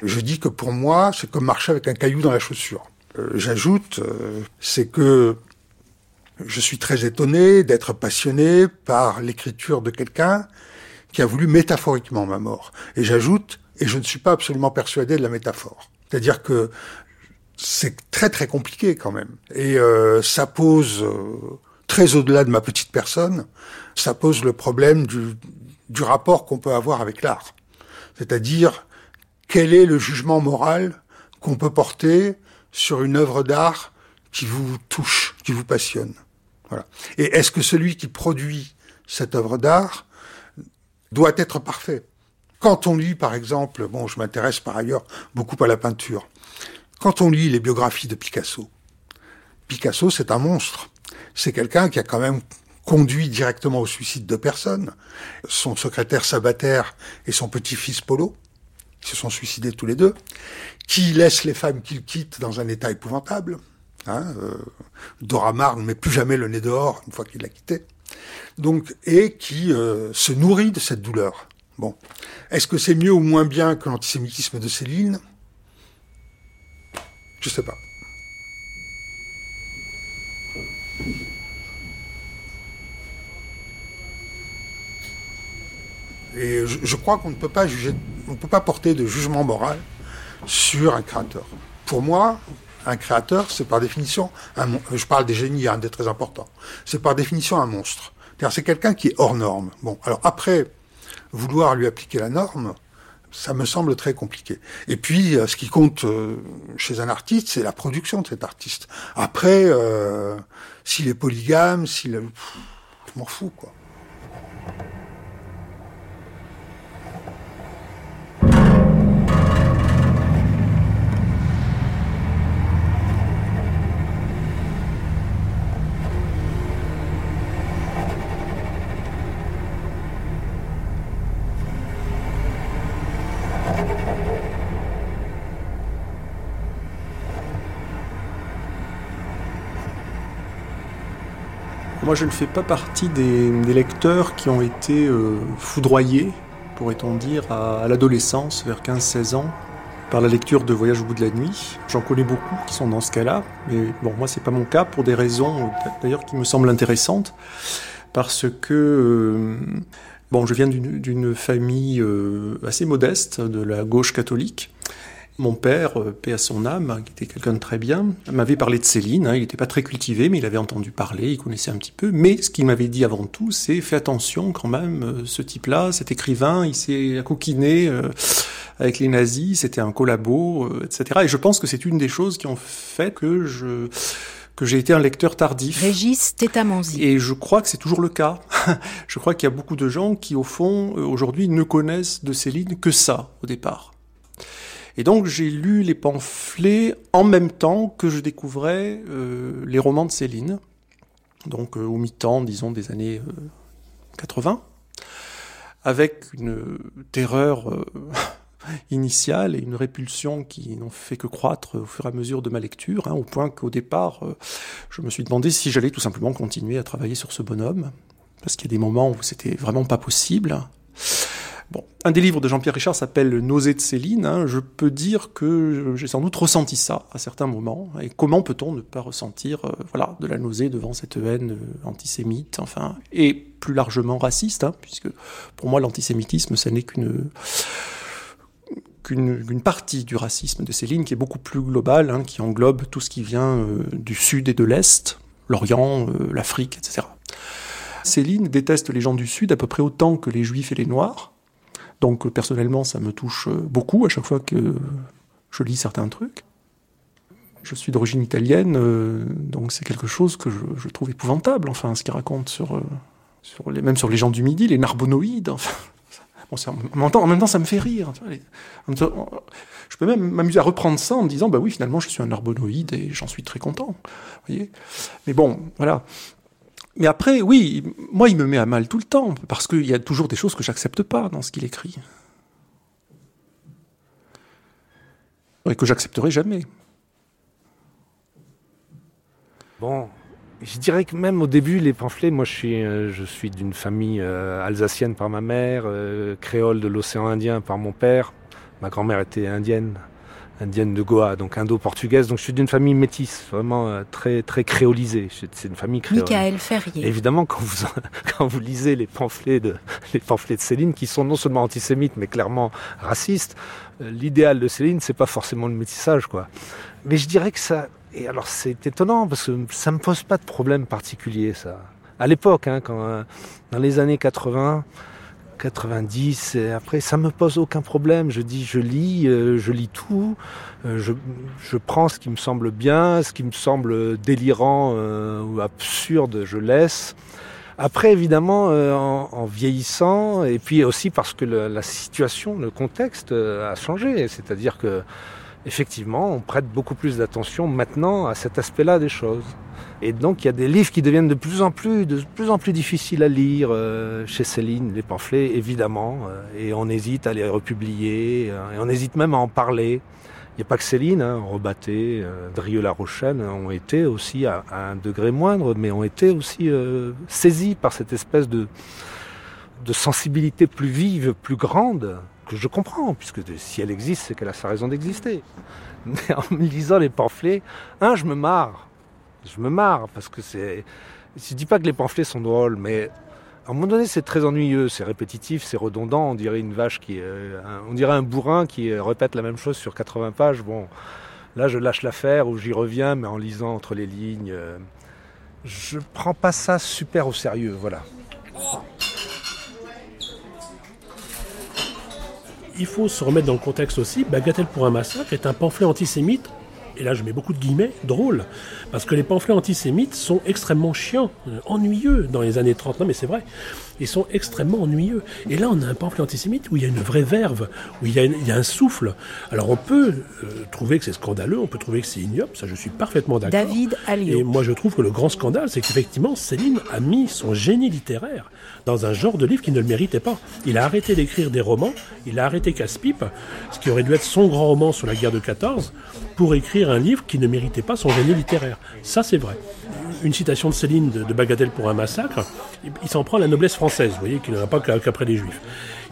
Je dis que pour moi, c'est comme marcher avec un caillou dans la chaussure. Euh, J'ajoute, euh, c'est que je suis très étonné d'être passionné par l'écriture de quelqu'un qui a voulu métaphoriquement ma mort. Et j'ajoute, et je ne suis pas absolument persuadé de la métaphore. C'est-à-dire que c'est très très compliqué quand même. Et euh, ça pose, très au-delà de ma petite personne, ça pose le problème du rapport qu'on peut avoir avec l'art. C'est-à-dire, quel est le jugement moral qu'on peut porter sur une œuvre d'art qui vous touche, qui vous passionne Voilà. Et est-ce que celui qui produit cette œuvre d'art doit être parfait? Quand on lit, par exemple, bon, je m'intéresse par ailleurs beaucoup à la peinture. Quand on lit les biographies de Picasso, Picasso, c'est un monstre. C'est quelqu'un qui a quand même conduit directement au suicide de personnes. Son secrétaire Sabater et son petit-fils Polo, qui se sont suicidés tous les deux, qui laisse les femmes qu'il quitte dans un état épouvantable. Hein, euh, Dora ne met plus jamais le nez dehors une fois qu'il l'a quitté. Donc, et qui euh, se nourrit de cette douleur. Bon, est-ce que c'est mieux ou moins bien que l'antisémitisme de Céline? Je sais pas. Et je crois qu'on ne peut pas juger, on ne peut pas porter de jugement moral sur un créateur. Pour moi, un créateur, c'est par définition, un, je parle des génies, un des très importants, c'est par définition un monstre. C'est quelqu'un qui est hors norme. Bon, alors après, vouloir lui appliquer la norme, ça me semble très compliqué. Et puis, euh, ce qui compte euh, chez un artiste, c'est la production de cet artiste. Après, euh, s'il est polygame, s'il... Je m'en fous, quoi. Moi, je ne fais pas partie des, lecteurs qui ont été euh, foudroyés, pourrait-on dire, à, l'adolescence, vers 15-16 ans, par la lecture de Voyage au bout de la nuit. J'en connais beaucoup qui sont dans ce cas-là, mais bon, moi, c'est pas mon cas pour des raisons, euh, d'ailleurs, qui me semblent intéressantes, parce que euh, bon, je viens d'une famille assez modeste de la gauche catholique. Mon père, euh, paix à son âme, qui était quelqu'un de très bien, m'avait parlé de Céline. Hein, il n'était pas très cultivé, mais il avait entendu parler, il connaissait un petit peu. Mais ce qu'il m'avait dit avant tout, c'est fais attention quand même, euh, ce type-là, cet écrivain, il s'est coquiné euh, avec les nazis, c'était un collabo, euh, etc. Et je pense que c'est une des choses qui ont fait que je que j'ai été un lecteur tardif. Régis Tétamanzi. Et je crois que c'est toujours le cas. je crois qu'il y a beaucoup de gens qui, au fond, aujourd'hui, ne connaissent de Céline que ça, au départ. Et donc j'ai lu les pamphlets en même temps que je découvrais euh, les romans de Céline, donc euh, au mi-temps, disons, des années euh, 80, avec une terreur euh, initiale et une répulsion qui n'ont fait que croître au fur et à mesure de ma lecture, hein, au point qu'au départ, euh, je me suis demandé si j'allais tout simplement continuer à travailler sur ce bonhomme, parce qu'il y a des moments où c'était vraiment pas possible. Un des livres de Jean-Pierre Richard s'appelle Nausée de Céline. hein. Je peux dire que j'ai sans doute ressenti ça à certains moments. Et comment peut-on ne pas ressentir, euh, voilà, de la nausée devant cette haine euh, antisémite, enfin, et plus largement raciste, hein, puisque pour moi l'antisémitisme, ce n'est qu'une qu'une partie du racisme de Céline qui est beaucoup plus globale, hein, qui englobe tout ce qui vient euh, du sud et de l'est, l'Orient, euh, l'Afrique, etc. Céline déteste les gens du sud à peu près autant que les juifs et les noirs. Donc personnellement, ça me touche euh, beaucoup à chaque fois que je lis certains trucs. Je suis d'origine italienne, euh, donc c'est quelque chose que je, trouve épouvantable. Enfin, ce qu'il raconte sur, euh, sur les, même sur les gens du Midi, les narbonoïdes. Enfin, bon, en, même temps, ça me fait rire. je peux même m'amuser à reprendre ça en me disant, bah oui, finalement, je suis un narbonoïde et j'en suis très content. Mais bon, voilà. Mais après, oui, moi, il me met à mal tout le temps, parce qu'il y a toujours des choses que j'accepte pas dans ce qu'il écrit. Et que j'accepterai jamais. Bon, je dirais que même au début, les pamphlets, moi je suis, euh, je suis d'une famille euh, alsacienne par ma mère, euh, créole de l'océan Indien par mon père. Ma grand-mère était indienne, indienne de Goa, donc indo-portugaise. Donc je suis d'une famille métisse, vraiment euh, très, très créolisée. C'est une famille créole. Michael Ferrier. Évidemment, quand vous, quand vous lisez les pamphlets, de, les pamphlets de Céline, qui sont non seulement antisémites, mais clairement racistes, euh, l'idéal de Céline, c'est pas forcément le métissage, quoi. Mais je dirais que ça, et alors c'est étonnant, parce que ça me pose pas de problème particulier, ça. À l'époque, hein, quand, euh, dans les années 80, 90 et après ça me pose aucun problème. Je dis je lis, euh, je lis tout, euh, je, je, prends ce qui me semble bien, ce qui me semble délirant euh, ou absurde, je laisse. Après évidemment en, vieillissant et puis aussi parce que la situation, le contexte a changé, c'est-à-dire que effectivement on prête beaucoup plus d'attention maintenant à cet aspect-là des choses. Et donc il y a des livres qui deviennent de plus en plus, de plus en plus difficiles à lire euh, chez Céline, les pamphlets évidemment, euh, et on hésite à les republier, euh, et on hésite même à en parler. Il n'y a pas que Céline, hein, Rebatté, Drieux-La Rochelle ont été aussi à, à, un degré moindre, mais ont été aussi saisis par cette espèce de, de sensibilité plus vive, plus grande, que je comprends, puisque si elle existe, c'est qu'elle a sa raison d'exister. Mais en lisant les pamphlets, un, je me marre je me marre parce que c'est. Je dis pas que les pamphlets sont drôles, mais à un moment donné, c'est très ennuyeux, c'est répétitif, c'est redondant. On dirait une vache qui, euh, on dirait un bourrin qui répète la même chose sur 80 pages. Bon, là, je lâche l'affaire ou j'y reviens, mais en lisant entre les lignes, euh, je prends pas ça super au sérieux. Voilà. Il faut se remettre dans le contexte aussi. Bagatelle pour un massacre est un pamphlet antisémite et là je mets beaucoup de guillemets, drôle. Parce que les pamphlets antisémites sont extrêmement chiants, euh, ennuyeux dans les années 30. Non mais c'est vrai. Ils sont extrêmement ennuyeux. Et là on a un pamphlet antisémite où il y a une vraie verve, où il y a, une, il y a un souffle. Alors on peut euh, trouver que c'est scandaleux, on peut trouver que c'est ignoble, ça je suis parfaitement d'accord. David Alliot. Et moi je trouve que le grand scandale, c'est qu'effectivement Céline a mis son génie littéraire dans un genre de livre qui ne le méritait pas. Il a arrêté d'écrire des romans, il a arrêté Casse-Pipe, ce qui aurait dû être son grand roman sur la guerre de 14, pour écrire un livre qui ne méritait pas son génie littéraire. Ça, c'est vrai. Une citation de Céline de, Bagatelle pour un massacre, il s'en prend à la noblesse française, vous voyez, qu'il n'en a pas qu'après les Juifs.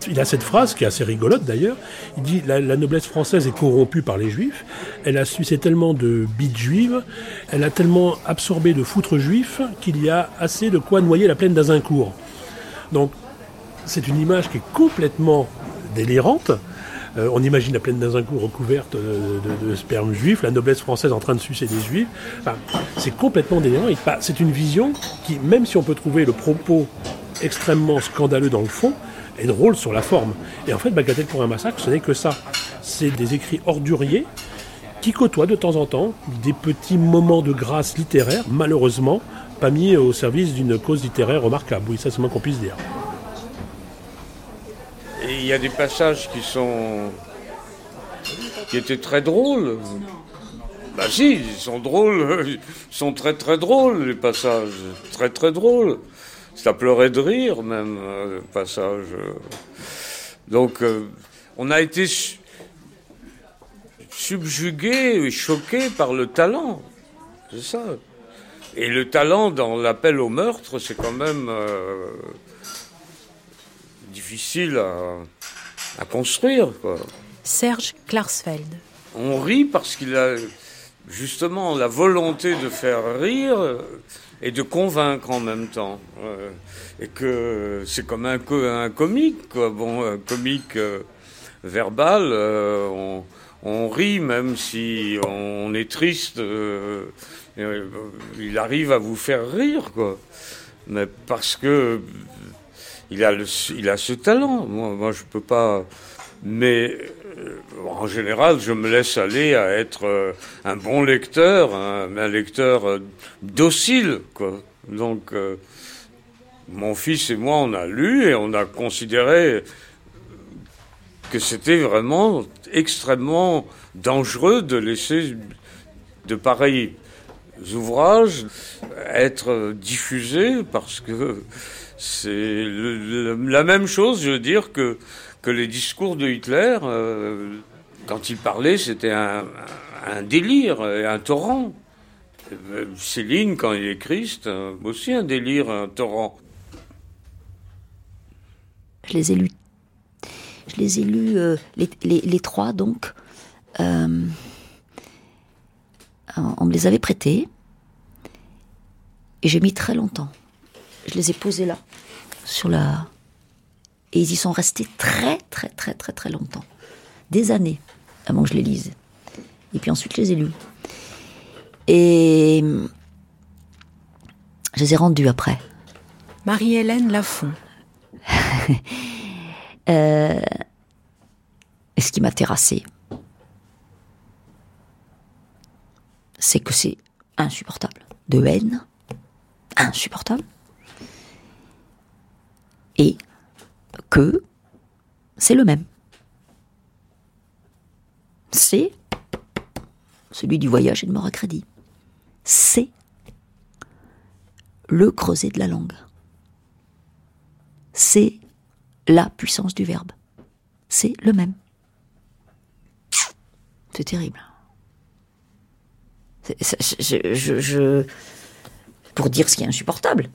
Il a cette phrase qui est assez rigolote d'ailleurs. Il dit la, la, noblesse française est corrompue par les Juifs. Elle a sucé tellement de bites juives, elle a tellement absorbé de foutres juifs qu'il y a assez de quoi noyer la plaine d'Azincourt. Donc, c'est une image qui est complètement délirante. Euh, on imagine la plaine d'Azincourt recouverte de, de, de, sperme juif, la noblesse française en train de sucer des juifs. C'est complètement délirant. C'est une vision qui, même si on peut trouver le propos extrêmement scandaleux dans le fond, est drôle sur la forme. Et en fait, Bagatelle pour un massacre, ce n'est que ça. C'est des écrits orduriers qui côtoient de temps en temps des petits moments de grâce littéraire, malheureusement, pas mis au service d'une cause littéraire remarquable. Oui, ça c'est moins qu'on puisse dire. Il y a des passages qui sont. qui étaient très drôles. Bah si, ils sont drôles, ils sont très très drôles les passages, très très drôles. Ça pleurait de rire même, le passage. Donc euh, on a été subjugué et choqué par le talent. C'est ça. Et le talent dans l'appel au meurtre, c'est quand même euh, difficile à, à construire. Quoi. Serge Klarsfeld. On rit parce qu'il a justement la volonté de faire rire et de convaincre en même temps. Euh, et que c'est comme un, un, comique, quoi. Bon, un comique euh, verbal, euh, on, on, rit même si on est triste. Euh, il arrive à vous faire rire, quoi. Mais parce que il a, ce talent. Moi, je peux pas. Mais en général, je me laisse aller à être un bon lecteur, un, lecteur docile, quoi. Donc, euh, mon fils et moi, on a lu et on a considéré que c'était vraiment extrêmement dangereux de laisser de pareils ouvrages être diffusés parce que c'est la même chose, je veux dire, que, que les discours de Hitler, euh, quand il parlait, c'était un, un, délire un torrent. Céline, quand il écrit, c'est aussi un délire, un torrent. Je les ai lus. Je les ai lus, euh, les, trois donc. Euh, on me les avait prêtés. Et j'ai mis très longtemps. Je les ai posés là, sur la. Et ils y sont restés très, très, très, très, très longtemps. Des années avant que je les lise. Et puis ensuite, je les ai lus. Et. Je les ai rendus après. Marie-Hélène Lafont. Euh, et ce qui m'a terrassé, c'est que c'est insupportable. De haine, insupportable. Et que c'est le même. C'est celui du voyage et de mort à crédit. C'est le creuset de la langue. C'est la puissance du verbe. C'est le même. C'est terrible. je, pour dire ce qui est insupportable.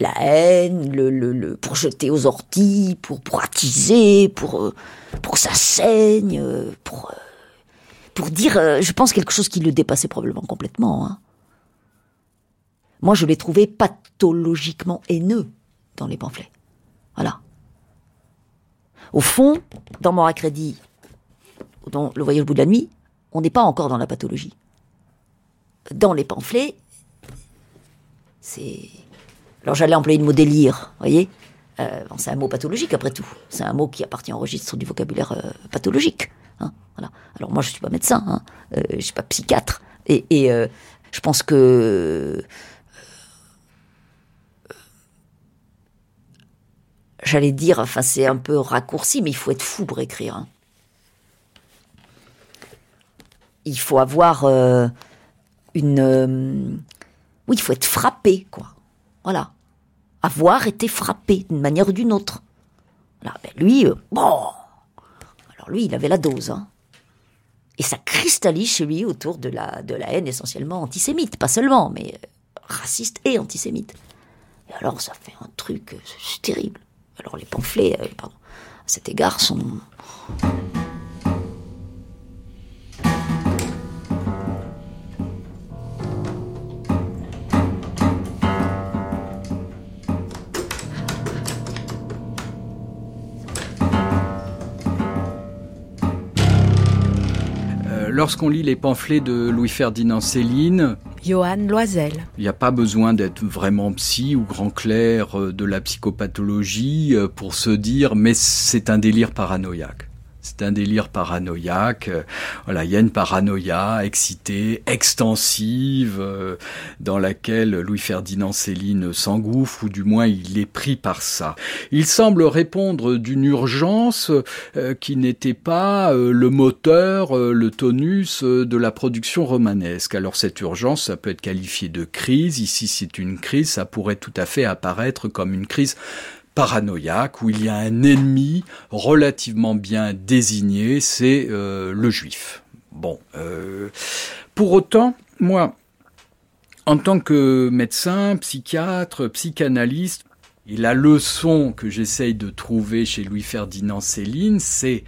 La haine, le, le, pour jeter aux orties, pour, pour attiser, pour, euh, pour que ça saigne, euh, pour, euh, pour dire, je pense, quelque chose qui le dépassait probablement complètement. Hein. Moi, je l'ai trouvé pathologiquement haineux dans les pamphlets. Voilà. Au fond, dans mon Crédit, dans Le voyage au bout de la nuit, on n'est pas encore dans la pathologie. Dans les pamphlets, c'est. Alors j'allais employer le mot délire, voyez euh, C'est un mot pathologique après tout. C'est un mot qui appartient au registre du vocabulaire euh, pathologique. Hein. Alors moi je suis pas médecin, hein, euh, je suis pas psychiatre, et, et je pense que j'allais dire, enfin c'est un peu raccourci, mais il faut être fou pour écrire. Hein. Il faut avoir euh, une... Euh, oui, il faut être frappé, quoi. Voilà. Avoir été frappé d'une manière ou d'une autre. Là, ben lui, euh, bon... Alors lui, il avait la dose. Hein. Et ça cristallise chez lui autour de la, de la haine essentiellement antisémite, pas seulement, mais raciste et antisémite. Et alors ça fait un truc, c'est terrible. Alors les pamphlets, euh, à cet égard, sont... lorsqu'on lit les pamphlets de Louis-Ferdinand Céline, Johan Loisel. Il n'y a pas besoin d'être vraiment psy ou grand clerc euh, de la psychopathologie euh, pour se dire mais c'est un délire paranoïaque. C'est un délire paranoïaque. Euh, voilà, il y a une paranoïa excitée, extensive, euh, dans laquelle Louis-Ferdinand Céline s'engouffre, ou du moins il est pris par ça. Il semble répondre d'une urgence euh, qui n'était pas le moteur, le tonus de la production romanesque. Alors cette urgence, ça peut être qualifié de crise. Ici, c'est une crise. Ça pourrait tout à fait apparaître comme une crise paranoïaque où il y a un ennemi relativement bien désigné, c'est euh, le juif. Bon, euh, pour autant, moi, en tant que médecin, psychiatre, psychanalyste, et la leçon que j'essaye de trouver chez Louis-Ferdinand Céline, c'est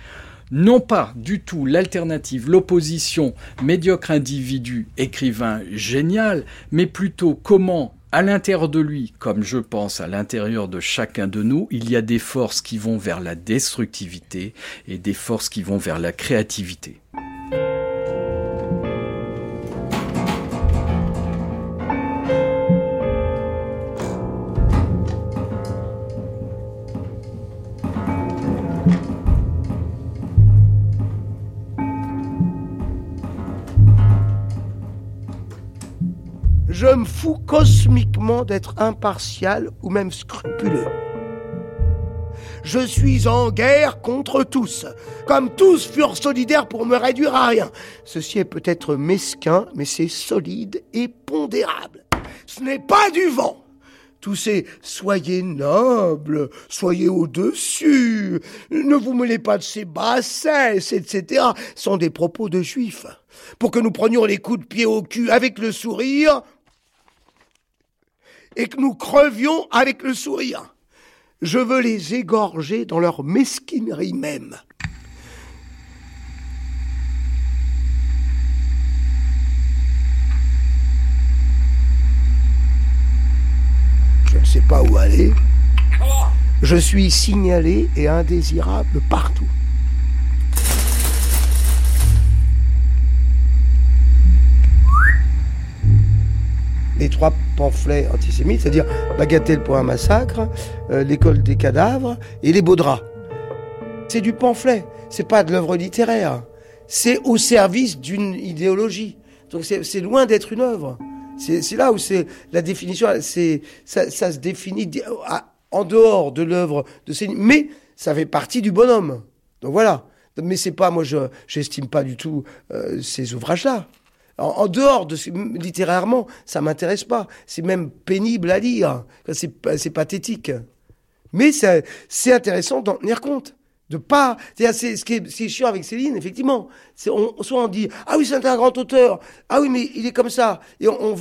non pas du tout l'alternative, l'opposition médiocre individu, écrivain génial, mais plutôt comment à l'intérieur de lui, comme je pense à l'intérieur de chacun de nous, il y a des forces qui vont vers la destructivité et des forces qui vont vers la créativité. Je me fous cosmiquement d'être impartial ou même scrupuleux. Je suis en guerre contre tous, comme tous furent solidaires pour me réduire à rien. Ceci est peut-être mesquin, mais c'est solide et pondérable. Ce n'est pas du vent. Tous ces soyez nobles, soyez au-dessus, ne vous mêlez pas de ces bassesses, etc., sont des propos de juifs. Pour que nous prenions les coups de pied au cul avec le sourire, et que nous crevions avec le sourire. Je veux les égorger dans leur mesquinerie même. Je ne sais pas où aller. Je suis signalé et indésirable partout. Les trois pamphlets antisémites, c'est-à-dire Bagatelle pour un massacre, euh, L'école des cadavres et Les beaux draps. C'est du pamphlet, c'est pas de l'œuvre littéraire. C'est au service d'une idéologie. Donc c'est loin d'être une œuvre. C'est là où c'est la définition, ça, se définit en dehors de l'œuvre de Céline, mais ça fait partie du bonhomme. Donc voilà. Mais c'est pas, moi, je j'estime pas du tout euh, ces ouvrages-là. En, dehors de littérairement, ça m'intéresse pas. C'est même pénible à lire. C'est pathétique. Mais c'est intéressant d'en tenir compte. De pas c'est ce qui est, chiant avec Céline effectivement. On, soit on dit ah oui c'est un grand auteur. Ah oui mais il est comme ça et on,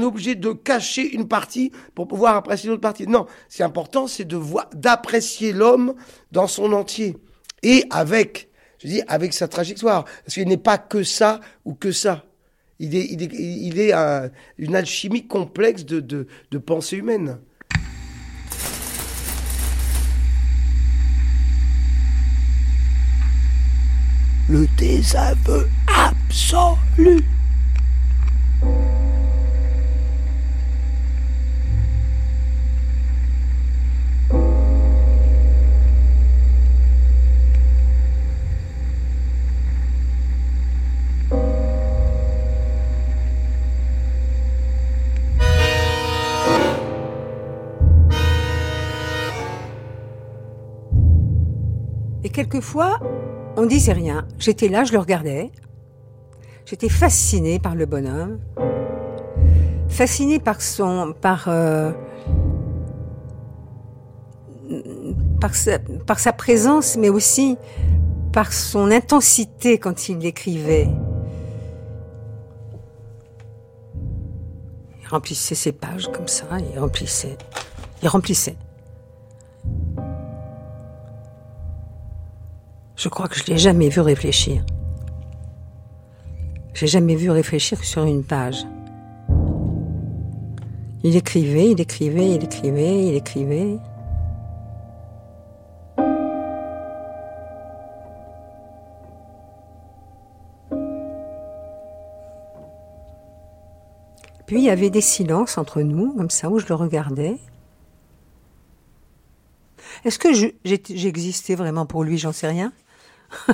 est obligé de cacher une partie pour pouvoir apprécier l'autre partie. Non. C'est important c'est de voir d'apprécier l'homme dans son entier. Et avec je dis avec sa trajectoire. Parce qu'il n'est pas que ça ou que ça il est, il est, est une alchimie complexe de pensée humaine. Le désaveu absolu. Quelquefois, on disait rien. J'étais là, je le regardais. J'étais fascinée par le bonhomme, fascinée par son, par, euh, sa, par sa présence, mais aussi par son intensité quand il écrivait. Il remplissait ses pages comme ça, il remplissait, il remplissait. Je crois que je l'ai jamais vu réfléchir. J'ai jamais vu réfléchir sur une page. Il écrivait, il écrivait, il écrivait, il écrivait. Puis il y avait des silences entre nous, comme ça, où je le regardais. Est-ce que j'existais vraiment pour lui? J'en sais rien.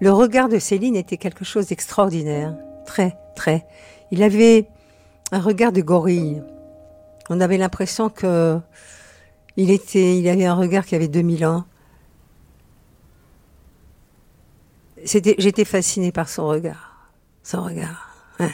Le regard de Céline était quelque chose d'extraordinaire. Très, très. Il avait un regard de gorille. On avait l'impression que il était, il avait un regard qui avait 2000 ans. C'était, j'étais fascinée par son regard. Son regard. un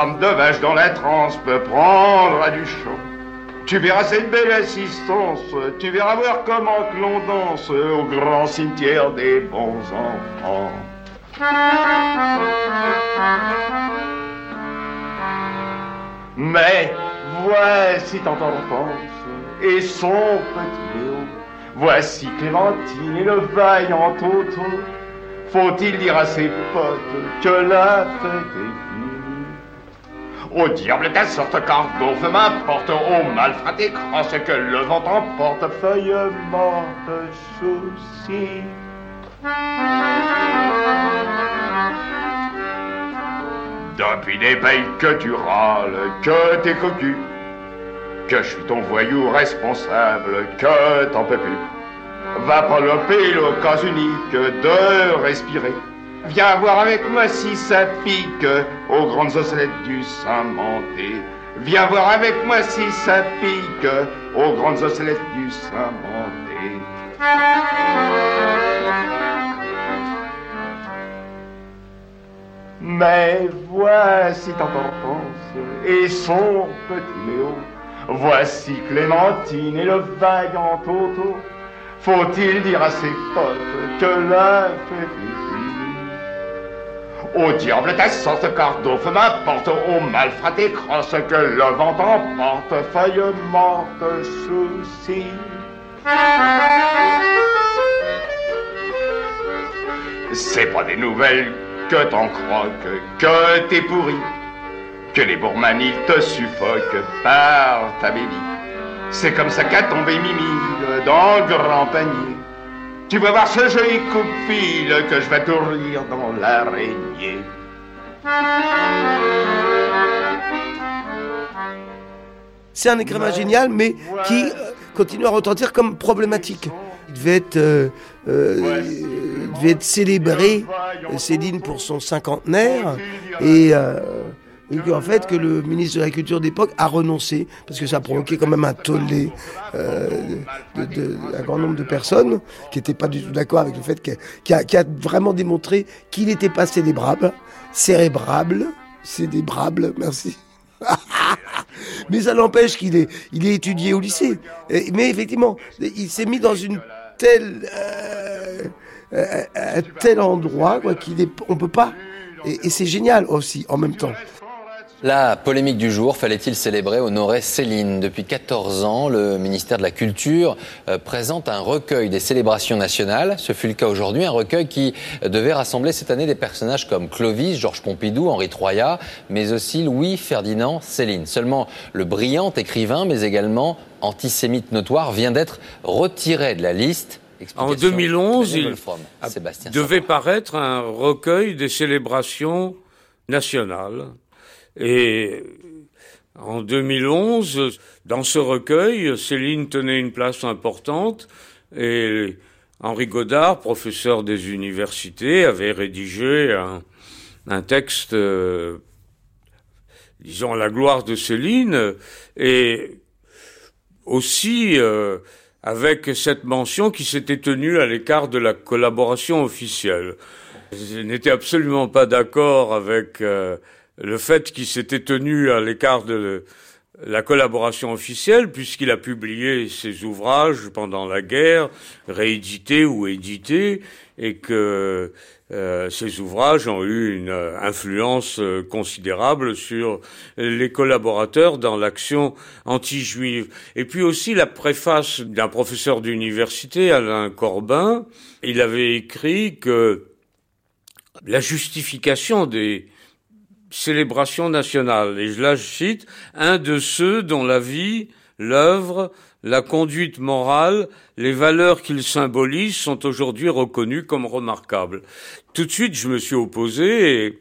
De vache dans la transe peut prendre du chaud. Tu verras cette belle assistance, tu verras voir comment que l'on danse au grand cimetière des bons enfants. Mais voici tant enfance et son petit Léo Voici Clémentine et le vaillant Toto. Faut-il dire à ses potes que la fête est Au diable ta sorte cargo, feu m'importe, au malfraté crosse que le vent emporte, feuille morte, souci. Depuis des pays que tu râles, que t'es cocu, que je suis ton voyou responsable, que t'en peux plus. Va pas le cas unique de respirer. Viens voir avec moi si ça pique aux grandes ossellettes du Saint-Manté. Viens voir avec moi si ça pique aux grandes ossellettes du Saint-Manté. Mais voici Hortense et son petit Léo. Voici Clémentine et le vaillant Toto. Faut-il dire à ses potes que la finie Au diable ta sorte, cardo, feu m'importe, au malfraté crosse que le vent emporte, feuille morte, souci. C'est pas des nouvelles que t'en croques, que t'es pourri, que les bourmanis te suffoquent par ta bénie. C'est comme ça qu'a tombé Mimi dans le grand panier. Tu vas voir ce joli coupe-fil que je vais tourner dans l'araignée. C'est un écrivain génial, mais qui euh, continue à retentir comme problématique. Il devait être, euh, euh, il devait être célébré, euh, Céline, pour son cinquantenaire, et, qu'en fait, que le ministre de la Culture d'époque a renoncé, parce que ça a provoqué quand même un tollé euh, de, de- un grand nombre de personnes qui n'étaient pas du tout d'accord avec le fait qu'il a, vraiment démontré qu'il n'était pas célébrable, cérébrable, célébrable, merci. Mais ça n'empêche qu'il est, il est étudié au lycée. Mais effectivement, il s'est mis dans une telle, euh, euh, un tel endroit quoi, qu'il est, on peut pas. Et c'est génial aussi en même temps. La polémique du jour, fallait-il célébrer, honorer Céline? Depuis 14 ans, le ministère de la Culture euh, présente un recueil des célébrations nationales. Ce fut le cas aujourd'hui, un recueil qui devait rassembler cette année des personnages comme Clovis, Georges Pompidou, Henri Troyat, mais aussi Louis Ferdinand Céline. Seulement, le brillant écrivain, mais également antisémite notoire, vient d'être retiré de la liste. En Explication 2011, de il devait paraître un recueil des célébrations nationales. Et en 2011, dans ce recueil, Céline tenait une place importante et Henri Godard, professeur des universités, avait rédigé un, texte, euh, disons, la gloire de Céline et aussi euh, avec cette mention qui s'était tenue à l'écart de la collaboration officielle. Je n'étais absolument pas d'accord avec euh, le fait qu'il s'était tenu à l'écart de la collaboration officielle, puisqu'il a publié ses ouvrages pendant la guerre, réédités ou édités, et que euh, ces ouvrages ont eu une euh, influence euh, considérable sur les collaborateurs dans l'action anti-juive. Et puis aussi la préface d'un professeur d'université, Alain Corbin, il avait écrit que la justification des célébrations nationales, et je la cite, un de ceux dont la vie, l'œuvre, la conduite morale, les valeurs qu'ils symbolisent sont aujourd'hui reconnues comme remarquables. Tout de suite, je me suis opposé et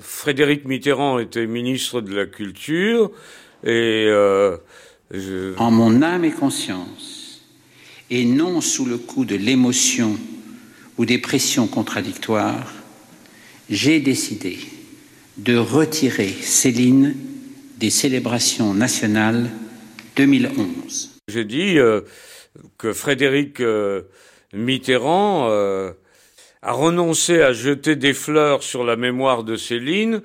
Frédéric Mitterrand était ministre de la Culture et euh, je... en mon âme et conscience, et non sous le coup de l'émotion ou des pressions contradictoires, j'ai décidé de retirer Céline des célébrations nationales 2011. J'ai dit euh, que Frédéric euh, Mitterrand euh, a renoncé à jeter des fleurs sur la mémoire de Céline,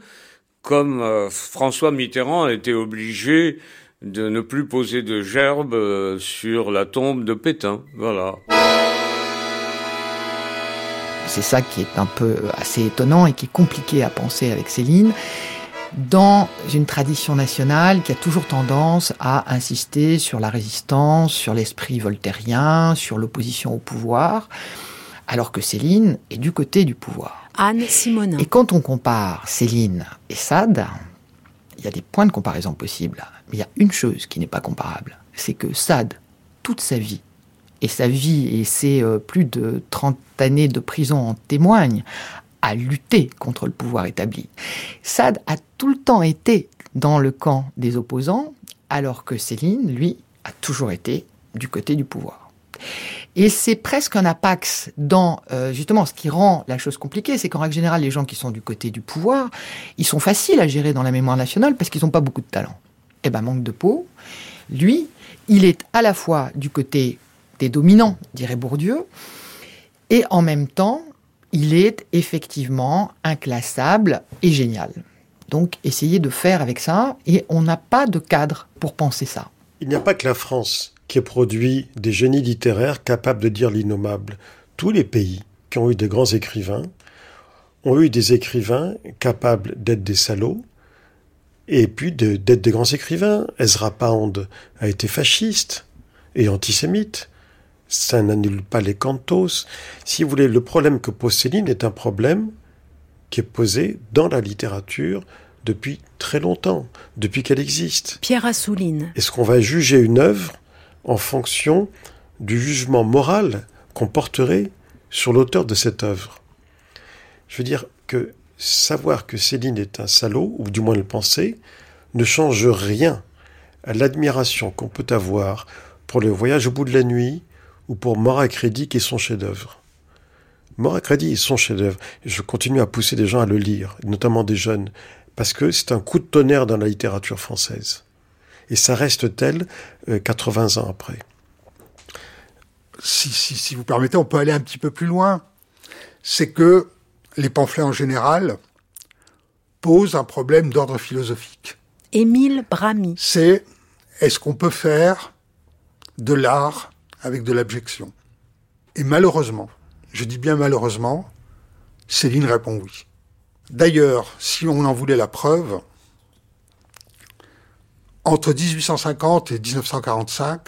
comme François Mitterrand a été obligé de ne plus poser de gerbe euh, sur la tombe de Pétain. Voilà. C'est ça qui est un peu assez étonnant et qui est compliqué à penser avec Céline. Dans une tradition nationale qui a toujours tendance à insister sur la résistance, sur l'esprit voltairien, sur l'opposition au pouvoir, alors que Céline est du côté du pouvoir. Anne Simonin. Et quand on compare Céline et Sade, il y a des points de comparaison possibles. Mais il y a une chose qui n'est pas comparable, c'est que Sade, toute sa vie, et sa vie et ses euh, plus de 30 années de prison en témoignent, a lutté contre le pouvoir établi. Sade a tout le temps été dans le camp des opposants, alors que Céline, lui, a toujours été du côté du pouvoir. Et c'est presque un apax dans euh, justement ce qui rend la chose compliquée, c'est qu'en règle générale, les gens qui sont du côté du pouvoir, ils sont faciles à gérer dans la mémoire nationale parce qu'ils n'ont pas beaucoup de talent. Eh ben manque de peau. Lui, il est à la fois du côté des dominants, dirait Bourdieu, et en même temps, il est effectivement inclassable et génial. Donc essayez de faire avec ça, et on n'a pas de cadre pour penser ça. Il n'y a pas que la France qui a produit des génies littéraires capables de dire l'innommable. Tous les pays qui ont eu des grands écrivains ont eu des écrivains capables d'être des salauds et puis d'être des grands écrivains. Ezra Pound a été fasciste et antisémite. Ça n'annule pas les cantos. Si vous voulez, le problème que pose Céline est un problème qui est posé dans la littérature depuis très longtemps, depuis qu'elle existe. Pierre Assouline. Est-ce qu'on va juger une œuvre en fonction du jugement moral qu'on porterait sur l'auteur de cette œuvre? Je veux dire que savoir que Céline est un salaud, ou du moins le penser, ne change rien à l'admiration qu'on peut avoir pour le voyage au bout de la nuit ou pour Mort à crédit qui est son chef-d'œuvre. Mort à crédit est son chef-d'œuvre. Je continue à pousser des gens à le lire, notamment des jeunes, parce que c'est un coup de tonnerre dans la littérature française. Et ça reste tel 80 euh, ans après. Si, si, si vous permettez, on peut aller un petit peu plus loin. C'est que les pamphlets en général posent un problème d'ordre philosophique. Émile Bramy. C'est est-ce qu'on peut faire de l'art avec de l'abjection Et malheureusement, je dis bien malheureusement, Céline répond oui. D'ailleurs, si on en voulait la preuve, entre 1850 et 1945,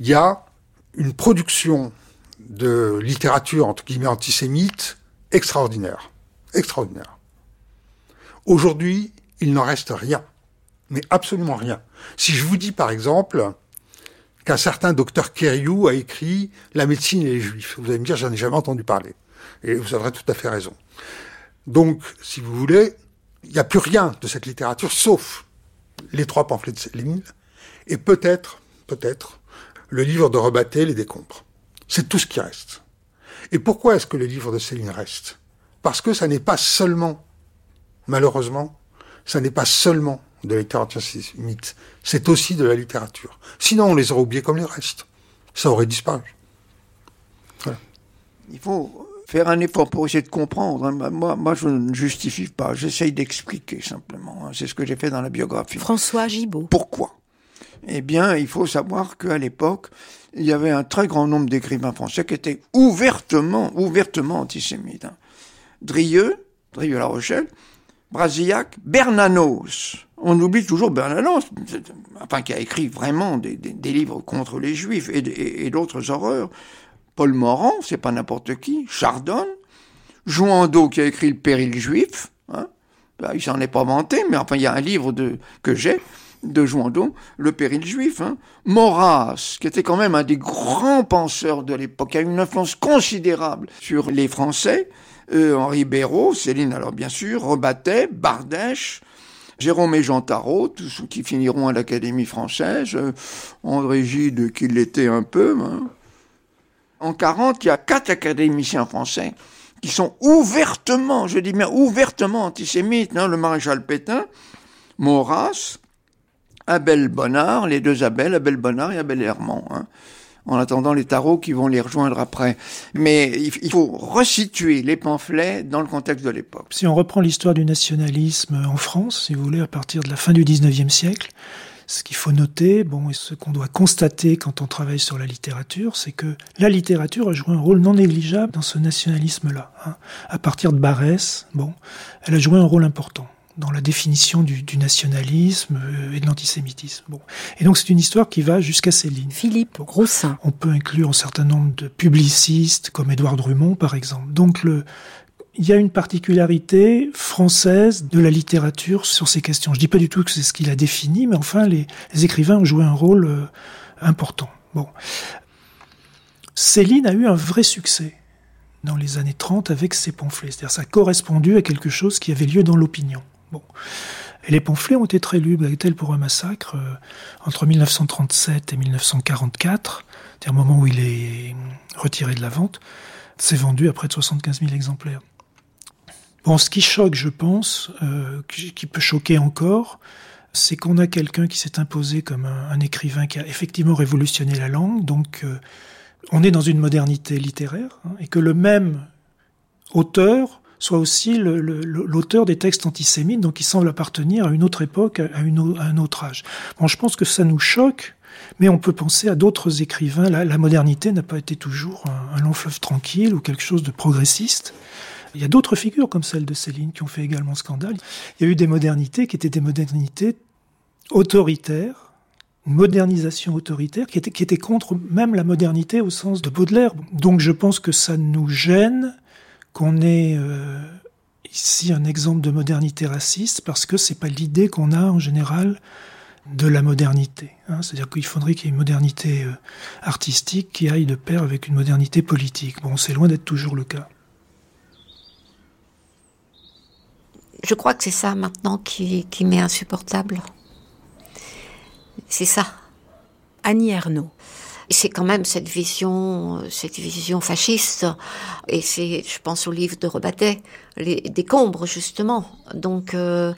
il y a une production de littérature, entre guillemets, antisémite extraordinaire. Extraordinaire. Aujourd'hui, il n'en reste rien. Mais absolument rien. Si je vous dis, par exemple, qu'un certain docteur Keriou a écrit La médecine et les juifs, vous allez me dire, j'en ai jamais entendu parler. Et vous aurez tout à fait raison. Donc, si vous voulez, il n'y a plus rien de cette littérature, sauf les trois pamphlets de Céline, et peut-être, peut-être, le livre de Rebatté, Les Décombres. C'est tout ce qui reste. Et pourquoi est-ce que le livre de Céline reste? Parce que ça n'est pas seulement, malheureusement, ça n'est pas seulement de la littérature antisémite, c'est aussi de la littérature. Sinon, on les aurait oubliés comme les restes. Ça aurait disparu. Voilà. Il faut faire un effort pour essayer de comprendre. Hein. Moi, moi, je ne justifie pas. J'essaye d'expliquer simplement. Hein. C'est ce que j'ai fait dans la biographie. François Gibault. Pourquoi? Eh bien, il faut savoir qu'à l'époque, il y avait un très grand nombre d'écrivains français qui étaient ouvertement, ouvertement antisémites. Hein. Drieux, Drieux-La Rochelle, Brasillac, Bernanos. On oublie toujours Bernanos, enfin qui a écrit vraiment des, livres contre les Juifs et, d'autres horreurs. Paul Morand, c'est pas n'importe qui, Chardonne, Jouandeau qui a écrit Le Péril juif, hein, ben, il s'en est pas vanté, mais enfin il y a un livre de, que j'ai de Jouandeau, Le Péril juif, hein. Maurras, qui était quand même un des grands penseurs de l'époque, a eu une influence considérable sur les Français, euh, Henri Béraud, Céline alors bien sûr, Rebattet, Bardèche, Jérôme et Jean Tarot, tous qui finiront à l'Académie française, euh, André Gide qui l'était un peu, hein, en 40, il y a quatre académiciens français qui sont ouvertement, je dis bien ouvertement antisémites, hein, le maréchal Pétain, Maurras, Abel Bonnard, les deux Abel, Abel Bonnard et Abel Hermand, hein, en attendant les tarots qui vont les rejoindre après. Mais il faut resituer les pamphlets dans le contexte de l'époque. Si on reprend l'histoire du nationalisme en France, si vous voulez, à partir de la fin du 19e siècle, ce qu'il faut noter, bon, et ce qu'on doit constater quand on travaille sur la littérature, c'est que la littérature a joué un rôle non négligeable dans ce nationalisme-là. Hein. À partir de Barès, bon, elle a joué un rôle important dans la définition du, nationalisme euh, et de l'antisémitisme. Bon. Et donc c'est une histoire qui va jusqu'à Céline. Philippe Groussin. On peut inclure un certain nombre de publicistes comme Édouard Drummond par exemple. Donc le, il y a une particularité française de la littérature sur ces questions. Je dis pas du tout que c'est ce qu'il a défini, mais enfin, les, écrivains ont joué un rôle euh, important. Bon. Céline a eu un vrai succès dans les années 30 avec ses pamphlets. C'est-à-dire ça a correspondu à quelque chose qui avait lieu dans l'opinion. Et les pamphlets ont été très lus, tel pour un massacre, euh, entre 1937 et 1944, c'est-à-dire au moment où il est retiré de la vente, c'est vendu à près de 75 000 exemplaires. Bon, ce qui choque, je pense, euh, qui peut choquer encore, c'est qu'on a quelqu'un qui s'est imposé comme un, écrivain qui a effectivement révolutionné la langue. Donc, euh, on est dans une modernité littéraire, hein, et que le même auteur soit aussi l'auteur des textes antisémites, donc il semble appartenir à une autre époque, à, un autre âge. Bon, je pense que ça nous choque, mais on peut penser à d'autres écrivains. La, modernité n'a pas été toujours un, un, long fleuve tranquille ou quelque chose de progressiste. Il y a d'autres figures comme celle de Céline qui ont fait également scandale. Il y a eu des modernités qui étaient des modernités autoritaires, une modernisation autoritaire qui était, qui était contre même la modernité au sens de Baudelaire. Donc je pense que ça nous gêne qu'on ait euh, ici un exemple de modernité raciste parce que c'est pas l'idée qu'on a en général de la modernité. Hein. C'est-à-dire qu'il faudrait qu'il y ait une modernité euh, artistique qui aille de pair avec une modernité politique. Bon, c'est loin d'être toujours le cas. Je crois que c'est ça maintenant qui, qui m'est insupportable. C'est ça. Annie Ernaux. C'est quand même cette vision, cette vision fasciste. Et c'est, je pense au livre de Rebattet, les décombres justement. Donc, euh,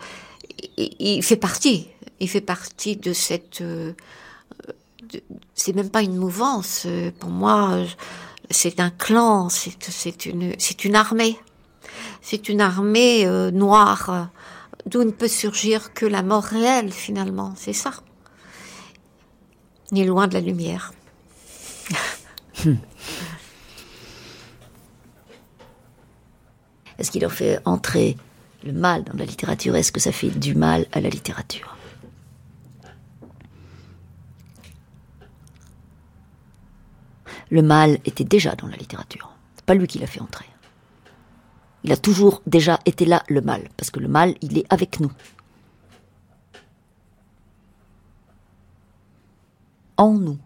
il fait partie. Il fait partie de cette. Euh, c'est même pas une mouvance. Pour moi, c'est un clan. C'est une, c'est une armée. C'est une armée euh, noire d'où ne peut surgir que la mort réelle finalement. C'est ça. Ni loin de la lumière. Est-ce qu'il en fait entrer le mal dans la littérature? Est-ce que ça fait du mal à la littérature? Le mal était déjà dans la littérature. C'est pas lui qui l'a fait entrer. Il a toujours déjà été là, le mal, parce que le mal, il est avec nous. En nous.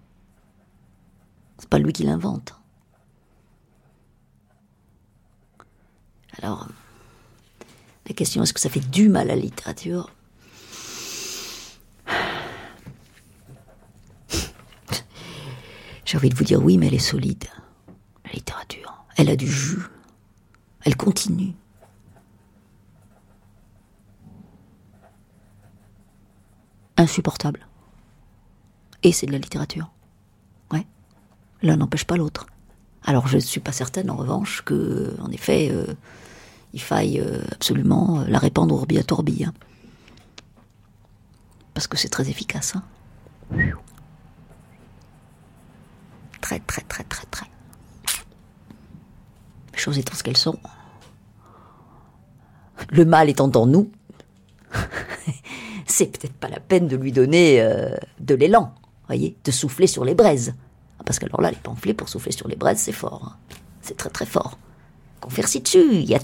Pas lui qui l'invente. Alors, la question est-ce que ça fait du mal à la littérature J'ai envie de vous dire oui, mais elle est solide, la littérature. Elle a du jus. Elle continue. Insupportable. Et c'est de la littérature. L'un n'empêche pas l'autre. Alors je ne suis pas certaine, en revanche, que, en effet, euh, il faille euh, absolument euh, la répandre au à. Hein. Parce que c'est très efficace. Hein. Très, très, très, très, très. Les choses étant ce qu'elles sont. Le mal étant en nous, c'est peut-être pas la peine de lui donner de l'élan voyez, de souffler sur les braises. Parce que alors là, les pamphlets pour souffler sur les braises, c'est fort. Hein. C'est très très fort. Conversi dessus, il y a.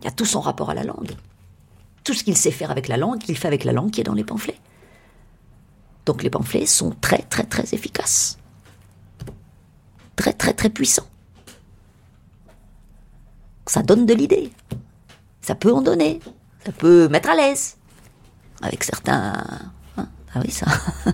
Il y a tout son rapport à la langue. Tout ce qu'il sait faire avec la langue, qu'il fait avec la langue qui est dans les pamphlets. Donc les pamphlets sont très très très efficaces. Très très très puissants. Ça donne de l'idée. Ça peut en donner. Ça peut mettre à l'aise avec certains. Ah oui, ça.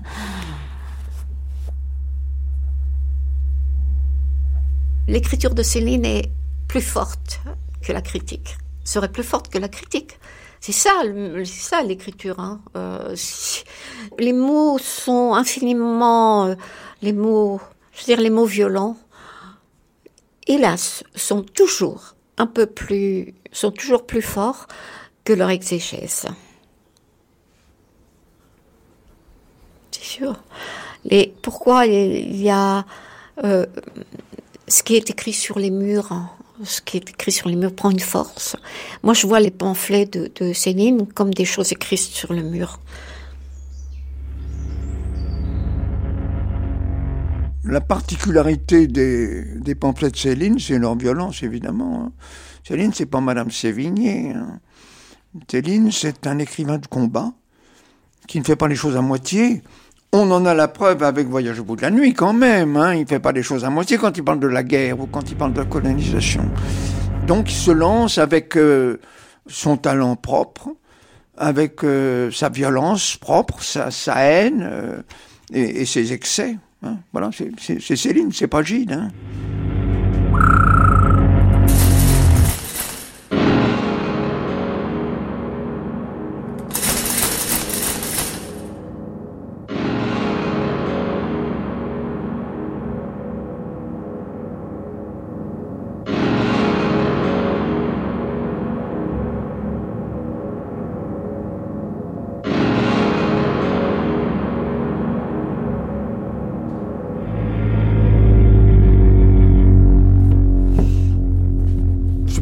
L'écriture de Céline est plus forte que la critique, serait plus forte que la critique. C'est ça, ça l'écriture. Hein. Euh, les mots sont infiniment, euh, les mots, je veux dire les mots violents, hélas, sont toujours un peu plus, sont toujours plus forts que leur exégèse. Sûr. Pourquoi il y a euh, ce qui est écrit sur les murs, hein, ce qui est écrit sur les murs prend une force. Moi, je vois les pamphlets de, de Céline comme des choses écrites sur le mur. La particularité des, des pamphlets de Céline, c'est leur violence, évidemment. Hein. Céline, c'est pas Madame Sévigné. Hein. Céline, c'est un écrivain de combat qui ne fait pas les choses à moitié. On en a la preuve avec Voyage au bout de la nuit quand même. Hein. Il ne fait pas des choses à moitié quand il parle de la guerre ou quand il parle de la colonisation. Donc il se lance avec euh, son talent propre, avec euh, sa violence propre, sa, haine euh, et, ses excès. Hein. Voilà, c'est Céline, c'est pas Gide. Hein.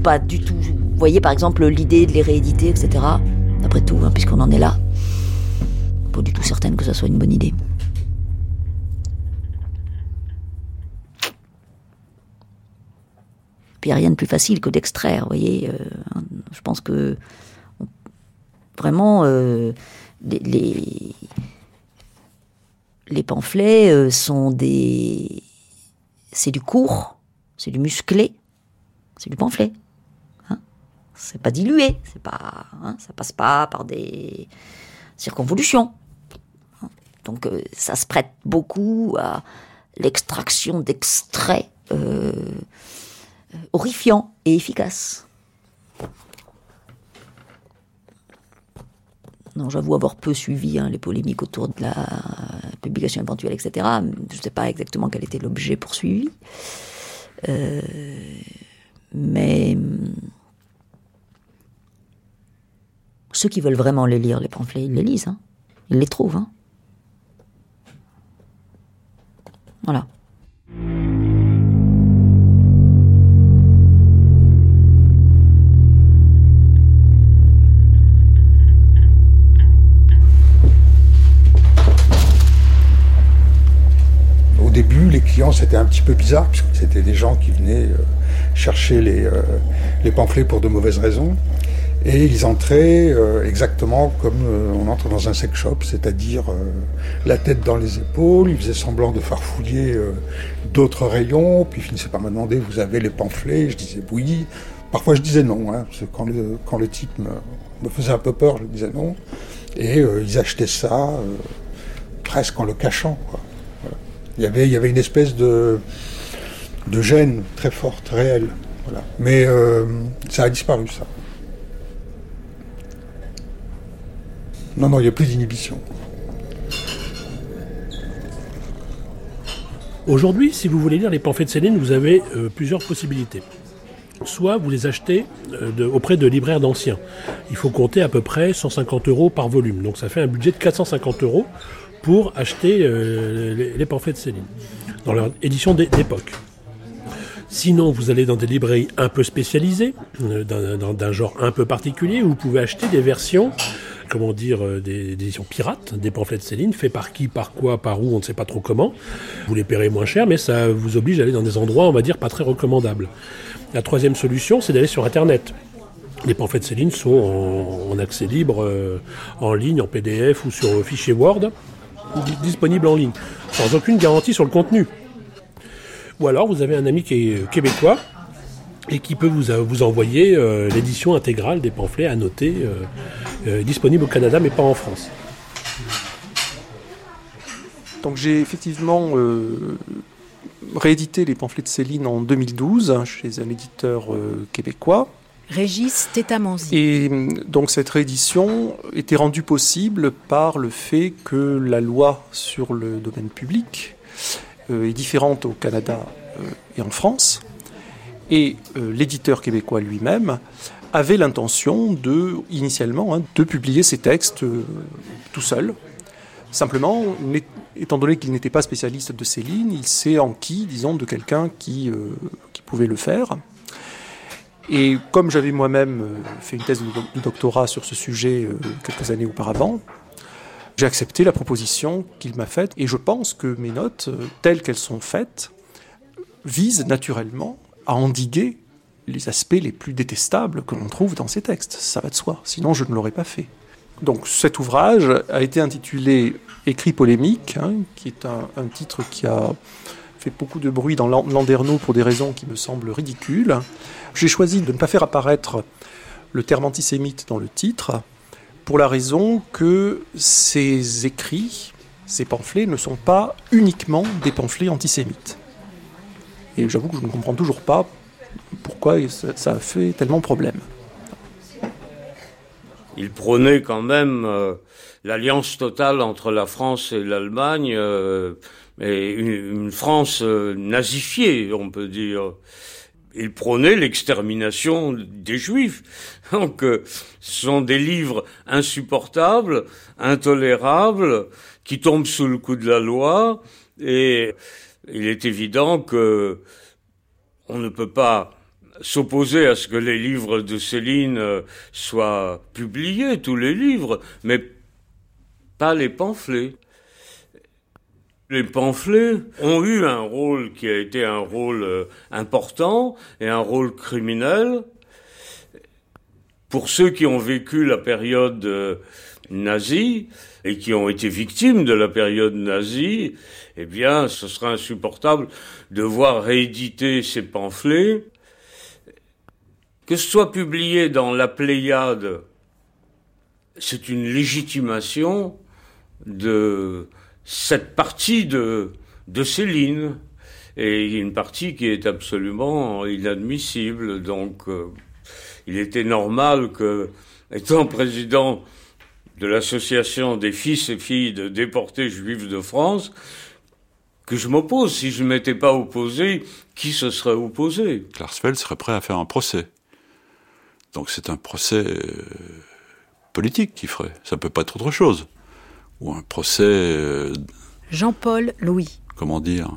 Pas du tout. Vous voyez par exemple l'idée de les rééditer, etc. Après tout, hein, puisqu'on en est là, pas du tout certaine que ça soit une bonne idée. Puis il n'y a rien de plus facile que d'extraire, vous voyez. euh, je pense que vraiment euh, les pamphlets euh, sont des. C'est du court, c'est du musclé, c'est du pamphlet. C'est pas dilué, c'est pas, hein, ça passe pas par des circonvolutions. Donc euh, ça se prête beaucoup à l'extraction d'extraits euh, horrifiants et efficaces. Non, j'avoue avoir peu suivi hein, les polémiques autour de la publication éventuelle, etc. Je ne sais pas exactement quel était l'objet poursuivi. Euh, mais ceux qui veulent vraiment les lire, les pamphlets, ils les lisent. hein. Ils les trouvent. hein. Voilà. Au début, les clients, c'était un petit peu bizarre, puisque c'était des gens qui venaient euh, chercher euh, les pamphlets pour de mauvaises raisons. Et ils entraient euh, exactement comme euh, on entre dans un sex shop, c'est-à-dire euh, la tête dans les épaules, ils faisaient semblant de farfouiller d'autres rayons, puis ils finissaient par me demander, vous avez les pamphlets? Je disais oui. Parfois je disais non, hein, parce que quand le, quand type me, me faisait un peu peur, je disais non. Et ils achetaient ça presque en le cachant. Il, y avait, une espèce de, gêne très forte, réelle. Mais ça a disparu, ça. Non, non, il n'y a plus d'inhibition. Aujourd'hui, si vous voulez lire les pamphlets de Céline, vous avez euh, plusieurs possibilités. Soit vous les achetez euh, auprès de libraires d'anciens. Il faut compter à peu près 150 euros par volume. Donc ça fait un budget de 450 euros pour acheter euh, les, les pamphlets de Céline, dans leur édition d'é- d'époque. Sinon, vous allez dans des librairies un peu spécialisées, d'un genre un peu particulier, où vous pouvez acheter des versions, comment dire, euh, des, éditions pirates, des pamphlets de Céline, faits par qui, par quoi, par où, on ne sait pas trop comment. Vous les paierez moins cher, mais ça vous oblige à aller dans des endroits, on va dire, pas très recommandables. La troisième solution, c'est d'aller sur Internet. Les pamphlets de Céline sont en, accès libre, euh, en ligne, en PDF ou sur euh, fichier Word, di- disponibles en ligne, sans aucune garantie sur le contenu. Ou alors vous avez un ami qui est québécois et qui peut vous, euh, vous envoyer euh, l'édition intégrale des pamphlets annotés, euh, euh, disponibles au Canada mais pas en France. Donc j'ai effectivement euh, réédité les pamphlets de Céline en 2012 hein, chez un éditeur euh, québécois. Régis Tétamanzi. Et donc cette réédition était rendue possible par le fait que la loi sur le domaine public euh, est différente au Canada euh, et en France. Et euh, l'éditeur québécois lui-même avait l'intention de, initialement, hein, de publier ses textes euh, tout seul. Simplement, étant donné qu'il n'était pas spécialiste de Céline, il s'est enquis, disons, de quelqu'un qui, euh, qui pouvait le faire. Et comme j'avais moi-même fait une thèse de, doc- de doctorat sur ce sujet quelques années auparavant, j'ai accepté la proposition qu'il m'a faite et je pense que mes notes, telles qu'elles sont faites, visent naturellement à endiguer les aspects les plus détestables que l'on trouve dans ces textes. Ça va de soi, sinon je ne l'aurais pas fait. Donc cet ouvrage a été intitulé Écrit polémique, hein, qui est un, un titre qui a fait beaucoup de bruit dans Lan- Landerneau pour des raisons qui me semblent ridicules. J'ai choisi de ne pas faire apparaître le terme antisémite dans le titre, pour la raison que ces écrits, ces pamphlets, ne sont pas uniquement des pamphlets antisémites. Et j'avoue que je ne comprends toujours pas pourquoi ça, a fait tellement problème. Il prônait quand même euh, l'alliance totale entre la France et l'Allemagne, euh, une France euh, nazifiée, on peut dire. Il prônait l'extermination des Juifs. Donc, euh, ce sont des livres insupportables, intolérables, qui tombent sous le coup de la loi, et il est évident que on ne peut pas s'opposer à ce que les livres de Céline euh, soient publiés, tous les livres, mais pas les pamphlets. Les pamphlets ont eu un rôle qui a été un rôle euh, important et un rôle criminel. Pour ceux qui ont vécu la période euh, nazie et qui ont été victimes de la période nazie, eh bien, ce sera insupportable de voir rééditer ces pamphlets que ce soit publié dans la Pléiade, c'est une légitimation de cette partie de, de Céline, et une partie qui est absolument inadmissible. Donc, euh, il était normal que, étant président de l'association des fils et filles de déportés juifs de France, que je m'oppose. Si je ne m'étais pas opposé, qui se serait opposé? Klarsfeld serait prêt à faire un procès. Donc c'est un procès euh, politique qu'il ferait. Ça peut pas être autre chose. Ou un procès. Euh, Jean-Paul Louis. Comment dire?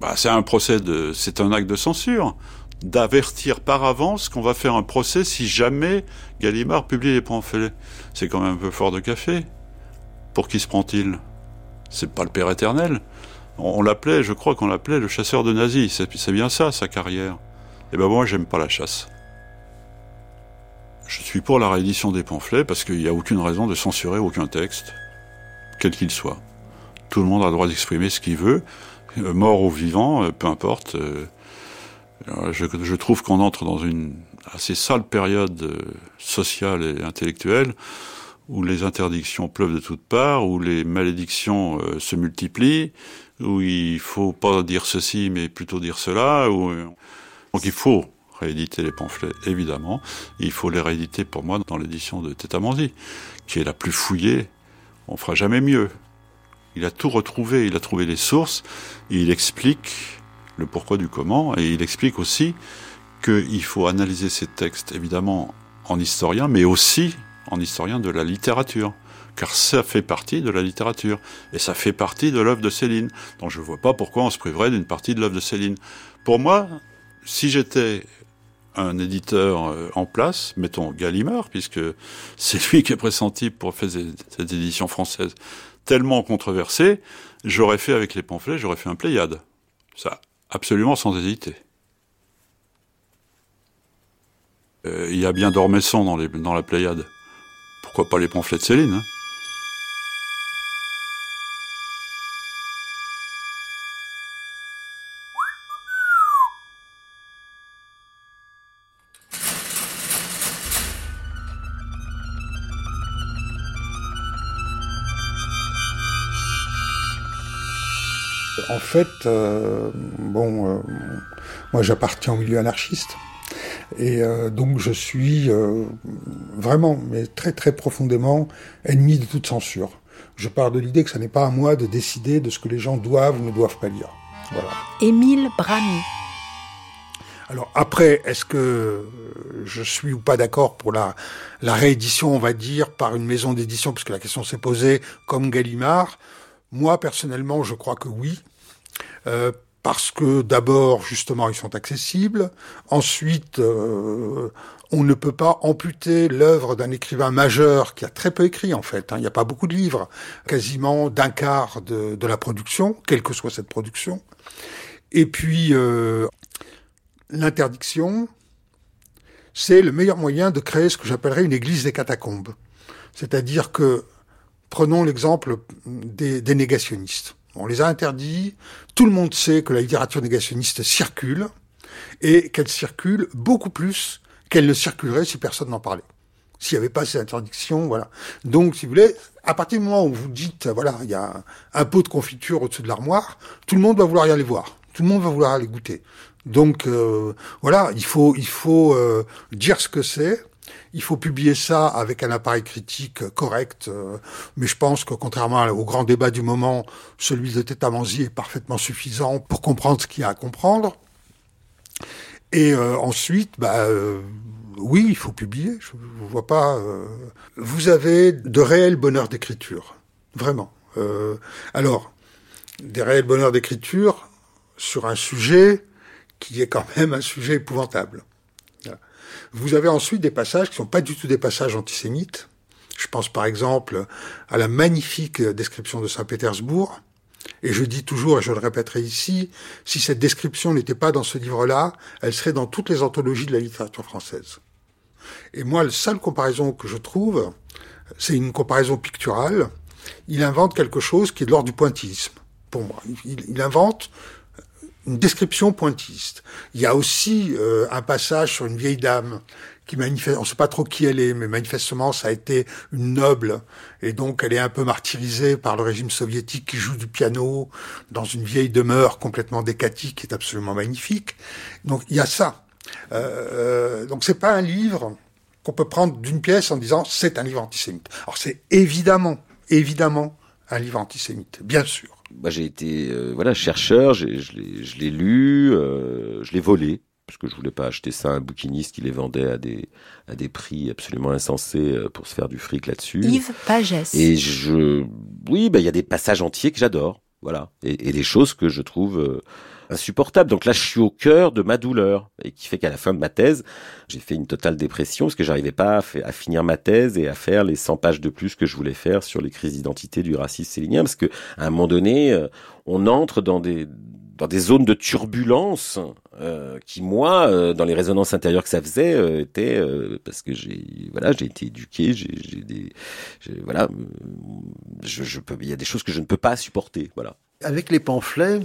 Bah, C'est un procès de. C'est un acte de censure. D'avertir par avance qu'on va faire un procès si jamais Gallimard publie les pamphlets. C'est quand même un peu fort de café. Pour qui se prend-il? C'est pas le Père éternel. On, l'appelait, je crois qu'on l'appelait le chasseur de nazis. C'est bien ça, sa carrière. Et eh ben moi, j'aime pas la chasse. Je suis pour la réédition des pamphlets parce qu'il n'y a aucune raison de censurer aucun texte, quel qu'il soit. Tout le monde a le droit d'exprimer ce qu'il veut, euh, mort ou vivant, euh, peu importe. Euh, je, trouve qu'on entre dans une assez sale période sociale et intellectuelle où les interdictions pleuvent de toutes parts, où les malédictions se multiplient, où il faut pas dire ceci mais plutôt dire cela. Où... Donc il faut rééditer les pamphlets, évidemment. il faut les rééditer pour moi dans l'édition de Tétamanzi, qui est la plus fouillée. On fera jamais mieux. Il a tout retrouvé, il a trouvé les sources, il explique le pourquoi du comment, et il explique aussi qu'il faut analyser ces textes, évidemment, en historien, mais aussi en historien de la littérature. Car ça fait partie de la littérature. Et ça fait partie de l'œuvre de Céline. Donc je ne vois pas pourquoi on se priverait d'une partie de l'œuvre de Céline. Pour moi, si j'étais un éditeur euh, en place, mettons Gallimard, puisque c'est lui qui est pressenti pour faire cette édition française tellement controversée, j'aurais fait avec les pamphlets, j'aurais fait un Pléiade. Ça, absolument sans hésiter. Euh, il y a bien d'Ormesson dans, dans la Pléiade. Pourquoi pas les pamphlets de Céline hein? Fait, euh, bon, euh, moi j'appartiens au milieu anarchiste. Et euh, donc je suis vraiment, mais très très profondément, ennemi de toute censure. Je pars de l'idée que ce n'est pas à moi de décider de ce que les gens doivent ou ne doivent pas lire. Voilà. Émile Brami. Alors après, est-ce que je suis ou pas d'accord pour la, la réédition, on va dire, par une maison d'édition, puisque la question s'est posée, comme Gallimard? Moi, personnellement, je crois que oui. Euh, parce que d'abord, justement, ils sont accessibles. Ensuite, euh, on ne peut pas amputer l'œuvre d'un écrivain majeur qui a très peu écrit, en fait. Hein. Il n'y a pas beaucoup de livres, quasiment d'un quart de, la production, quelle que soit cette production. Et puis, euh, l'interdiction, c'est le meilleur moyen de créer ce que j'appellerais une église des catacombes. C'est-à-dire que, prenons l'exemple des négationnistes. On les a interdits. Tout le monde sait que la littérature négationniste circule et qu'elle circule beaucoup plus qu'elle ne circulerait si personne n'en parlait. S'il n'y avait pas ces interdictions, voilà. Donc, si vous voulez, à partir du moment où vous dites, voilà, il y a un pot de confiture au-dessus de l'armoire, tout le monde va vouloir y aller voir. Tout le monde va vouloir aller goûter. Donc, euh, voilà, il faut, il faut euh, dire ce que c'est, il faut publier ça avec un appareil critique correct, euh, mais je pense que contrairement au grand débat du moment, celui de Tétamanzi est parfaitement suffisant pour comprendre ce qu'il y a à comprendre. Et euh, ensuite, bah, euh, oui, il faut publier. Je ne vois pas. vous avez de réels bonheurs d'écriture, vraiment. alors, des réels bonheurs d'écriture sur un sujet qui est quand même un sujet épouvantable. Vous avez ensuite des passages qui sont pas du tout des passages antisémites. Je pense par exemple à la magnifique description de Saint-Pétersbourg. Et je dis toujours, et je le répéterai ici, si cette description n'était pas dans ce livre-là, elle serait dans toutes les anthologies de la littérature française. Et moi, la seule comparaison que je trouve, c'est une comparaison picturale. Il invente quelque chose qui est de l'ordre du pointillisme, pour moi. Il invente une description pointiste. Il y a aussi euh, un passage sur une vieille dame qui manifeste, on ne sait pas trop qui elle est, mais manifestement ça a été une noble, et donc elle est un peu martyrisée par le régime soviétique qui joue du piano dans une vieille demeure complètement décatique qui est absolument magnifique. Donc il y a ça. Euh, euh donc c'est pas un livre qu'on peut prendre d'une pièce en disant c'est un livre antisémite. Alors c'est évidemment, évidemment un livre antisémite, bien sûr. Bah, j'ai été euh, voilà chercheur, je l'ai lu, euh, je l'ai volé parce que je voulais pas acheter ça à un bouquiniste qui les vendait à des à des prix absolument insensés euh, pour se faire du fric là-dessus. Yves Pagès. Et je oui, bah il y a des passages entiers que j'adore, voilà, et, et, des choses que je trouve insupportable. Donc là, je suis au cœur de ma douleur et qui fait qu'à la fin de ma thèse, j'ai fait une totale dépression parce que j'arrivais pas à, finir ma thèse et à faire les 100 pages de plus que je voulais faire sur les crises d'identité du racisme célinien parce que à un moment donné, euh, on entre dans des dans des zones de turbulence euh, qui moi euh, dans les résonances intérieures que ça faisait euh, étaient euh, parce que j'ai voilà j'ai été éduqué j'ai des voilà je, je peux il y a des choses que je ne peux pas supporter voilà avec les pamphlets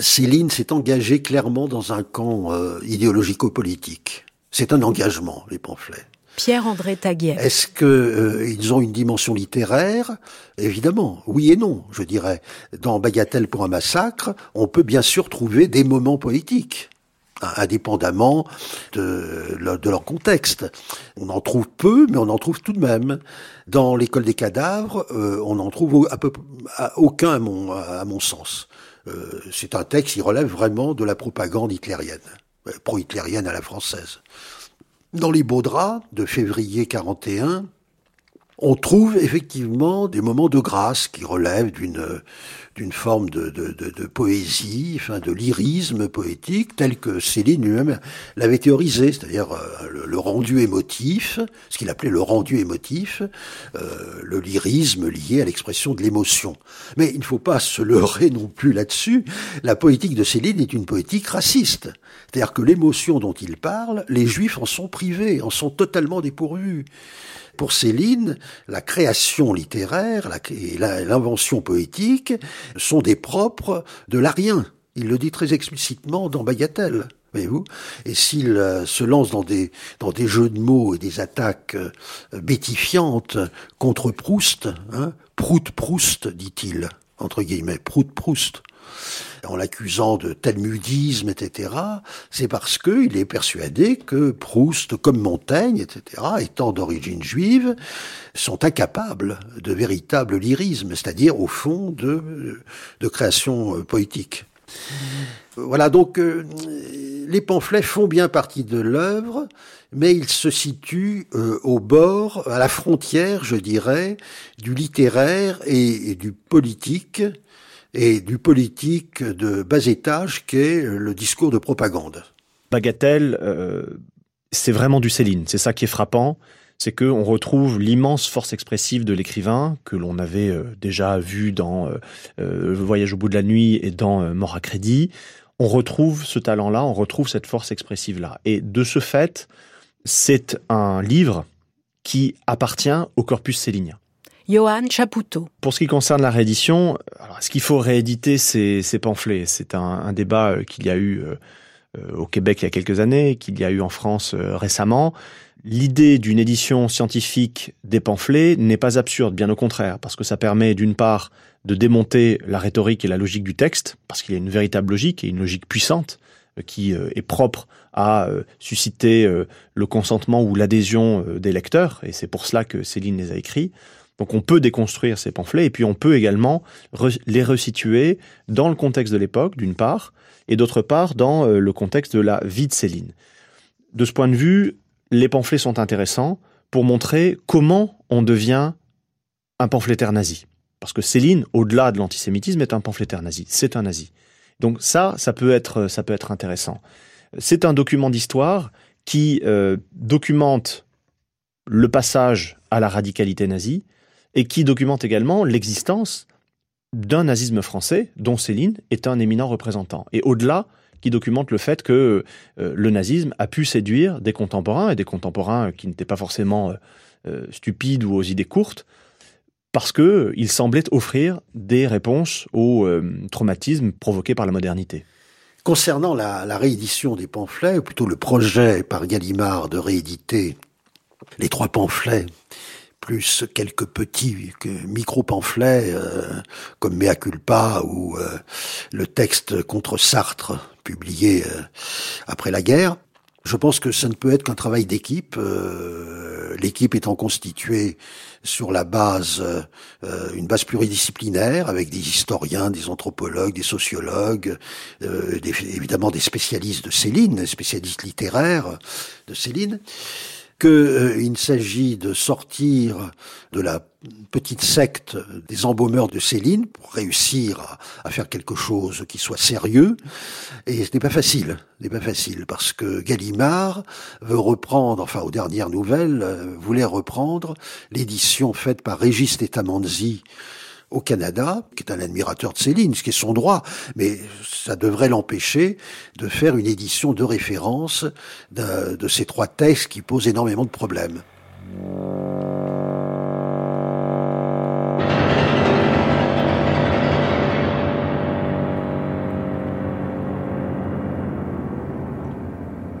Céline s'est engagée clairement dans un camp euh, idéologico-politique. C'est un engagement, les pamphlets. Pierre-André Taguier. Est-ce que euh, ils ont une dimension littéraire? Évidemment, oui et non, je dirais. Dans Bagatelle pour un massacre, on peut bien sûr trouver des moments politiques indépendamment de, de, leur contexte. On en trouve peu, mais on en trouve tout de même. Dans l'école des cadavres, euh, on en trouve à peu, à aucun à mon, à mon sens. Euh, c'est un texte qui relève vraiment de la propagande hitlérienne, euh, pro-hitlérienne à la française. Dans les beaux de février 41, on trouve effectivement des moments de grâce qui relèvent d'une d'une forme de, de, de, de, poésie, enfin de lyrisme poétique, tel que Céline lui-même l'avait théorisé, c'est-à-dire euh, le, rendu émotif, ce qu'il appelait le rendu émotif, euh, le lyrisme lié à l'expression de l'émotion. Mais il ne faut pas se leurrer non plus là-dessus. La poétique de Céline est une poétique raciste. C'est-à-dire que l'émotion dont il parle, les juifs en sont privés, en sont totalement dépourvus. Pour Céline, la création littéraire et l'invention poétique sont des propres de l'arien. Il le dit très explicitement dans Bagatelle. Voyez-vous Et s'il euh, se lance dans des, jeux de mots et des attaques euh, bétifiantes contre Proust, hein, Prout-Proust, dit-il, entre guillemets, Prout-Proust, en l'accusant de talmudisme, etc., c'est parce qu'il est persuadé que Proust, comme Montaigne, etc., étant d'origine juive, sont incapables de véritable lyrisme, c'est-à-dire au fond de, de création euh, poétique. Voilà, donc euh, les pamphlets font bien partie de l'œuvre, mais ils se situent euh, au bord, à la frontière, je dirais, du littéraire et du politique, et du politique de bas étage qu'est le discours de propagande. Bagatelle, euh, c'est vraiment du Céline. C'est ça qui est frappant. C'est qu'on retrouve l'immense force expressive de l'écrivain que l'on avait euh, déjà vu dans euh, euh, Voyage au bout de la nuit et dans Mort à crédit. On retrouve ce talent-là, on retrouve cette force expressive-là. Et de ce fait, c'est un livre qui appartient au corpus célinien. Johan Chapoutot. Pour ce qui concerne la réédition, est-ce qu'il faut rééditer ces, ces pamphlets? C'est un, un, débat euh, qu'il y a eu euh, euh, au Québec il y a quelques années, qu'il y a eu en France récemment. L'idée d'une édition scientifique des pamphlets n'est pas absurde, bien au contraire, parce que ça permet d'une part de démonter la rhétorique et la logique du texte, parce qu'il y a une véritable logique et une logique puissante qui est propre à susciter le consentement ou l'adhésion des lecteurs, et c'est pour cela que Céline les a écrits. Donc on peut déconstruire ces pamphlets et puis on peut également les resituer dans le contexte de l'époque, d'une part, et d'autre part dans euh, le contexte de la vie de Céline. De ce point de vue, les pamphlets sont intéressants pour montrer comment on devient un pamphlétaire nazi. Parce que Céline, au-delà de l'antisémitisme, est un pamphlétaire nazi. C'est un nazi. Donc ça, ça peut être, intéressant. C'est un document d'histoire qui euh, documente le passage à la radicalité nazie et qui documente également l'existence d'un nazisme français dont Céline est un éminent représentant. Et au-delà, qui documente le fait que euh, le nazisme a pu séduire des contemporains, et des contemporains qui n'étaient pas forcément euh, euh, stupides ou aux idées courtes, parce qu'il semblait offrir des réponses au traumatisme provoqué par la modernité. Concernant la, la, réédition des pamphlets, ou plutôt le projet par Gallimard de rééditer les trois pamphlets plus quelques petits micro-pamphlets euh, comme Mea culpa ou euh, le texte contre Sartre publié euh, après la guerre. Je pense que ça ne peut être qu'un travail d'équipe, l'équipe étant constituée sur la base, une base pluridisciplinaire avec des historiens, des anthropologues, des sociologues, évidemment des spécialistes de Céline, des spécialistes littéraires de Céline qu'il euh, s'agit de sortir de la petite secte des embaumeurs de Céline pour réussir à, faire quelque chose qui soit sérieux. Et ce n'est pas facile, ce n'est pas facile, parce que Gallimard veut reprendre, enfin aux dernières nouvelles, euh, voulait reprendre l'édition faite par Régis Tetamanzi au Canada, qui est un admirateur de Céline, ce qui est son droit, mais ça devrait l'empêcher de faire une édition de référence de, de ces trois textes qui posent énormément de problèmes.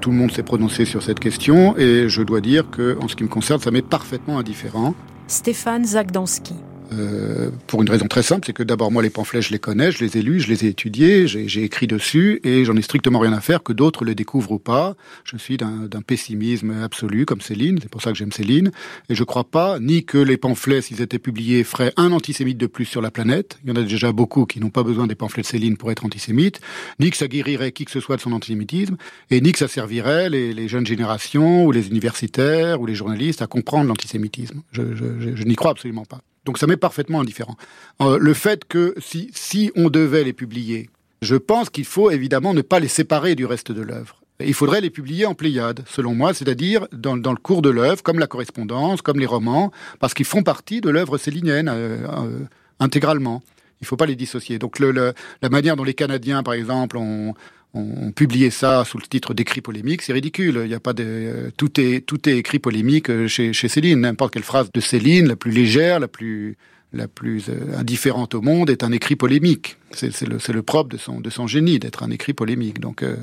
Tout le monde s'est prononcé sur cette question et je dois dire que, en ce qui me concerne, ça m'est parfaitement indifférent. Stéphane Zagdanski. Euh, pour une raison très simple, c'est que d'abord moi les pamphlets je les connais, je les ai lus, je les ai étudiés, j'ai écrit dessus et j'en ai strictement rien à faire que d'autres le découvrent ou pas. Je suis d'un pessimisme absolu comme Céline, c'est pour ça que j'aime Céline et je crois pas ni que les pamphlets s'ils étaient publiés feraient un antisémite de plus sur la planète. Il y en a déjà beaucoup qui n'ont pas besoin des pamphlets de Céline pour être antisémites, ni que ça guérirait qui que ce soit de son antisémitisme et ni que ça servirait les, les jeunes générations ou les universitaires ou les journalistes à comprendre l'antisémitisme. Je, je, je n'y crois absolument pas. Donc ça m'est parfaitement indifférent. Euh, le fait que si, si on devait les publier, je pense qu'il faut évidemment ne pas les séparer du reste de l'œuvre. Il faudrait les publier en pléiade, selon moi, c'est-à-dire dans, le cours de l'œuvre, comme la correspondance, comme les romans, parce qu'ils font partie de l'œuvre célinienne euh, euh, intégralement. Il ne faut pas les dissocier. Donc la manière dont les Canadiens, par exemple, ont, on publiait ça sous le titre d'écrit polémique, c'est ridicule. Il y a pas de tout est tout est écrit polémique euh, chez, Céline. N'importe quelle phrase de Céline, la plus légère, la plus la plus euh, indifférente au monde, est un écrit polémique. C'est le, le propre de son de son génie d'être un écrit polémique. Donc euh,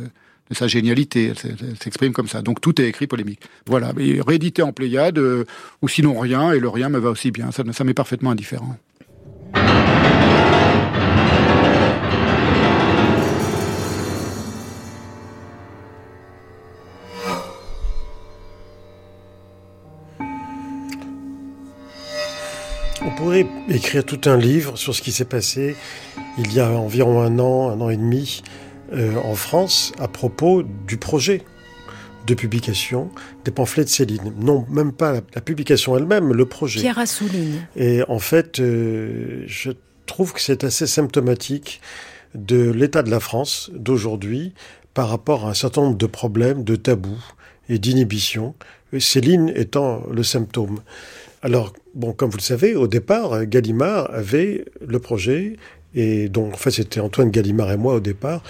de sa génialité, elle, s'exprime comme ça. Donc tout est écrit polémique. Voilà, mais réédité en Pléiade ou sinon rien et le rien me va aussi bien. Ça m'est parfaitement indifférent. Pourrait écrire tout un livre sur ce qui s'est passé il y a environ un an, un an et demi euh, en France à propos du projet de publication des pamphlets de Céline. Non, même pas la, publication elle-même, le projet. Pierre Assouline. Et en fait, euh, je trouve que c'est assez symptomatique de l'état de la France d'aujourd'hui par rapport à un certain nombre de problèmes, de tabous et d'inhibitions, Céline étant le symptôme. Alors, comme vous le savez, au départ, Gallimard avait le projet, et donc, en fait, c'était Antoine Gallimard et moi au départ,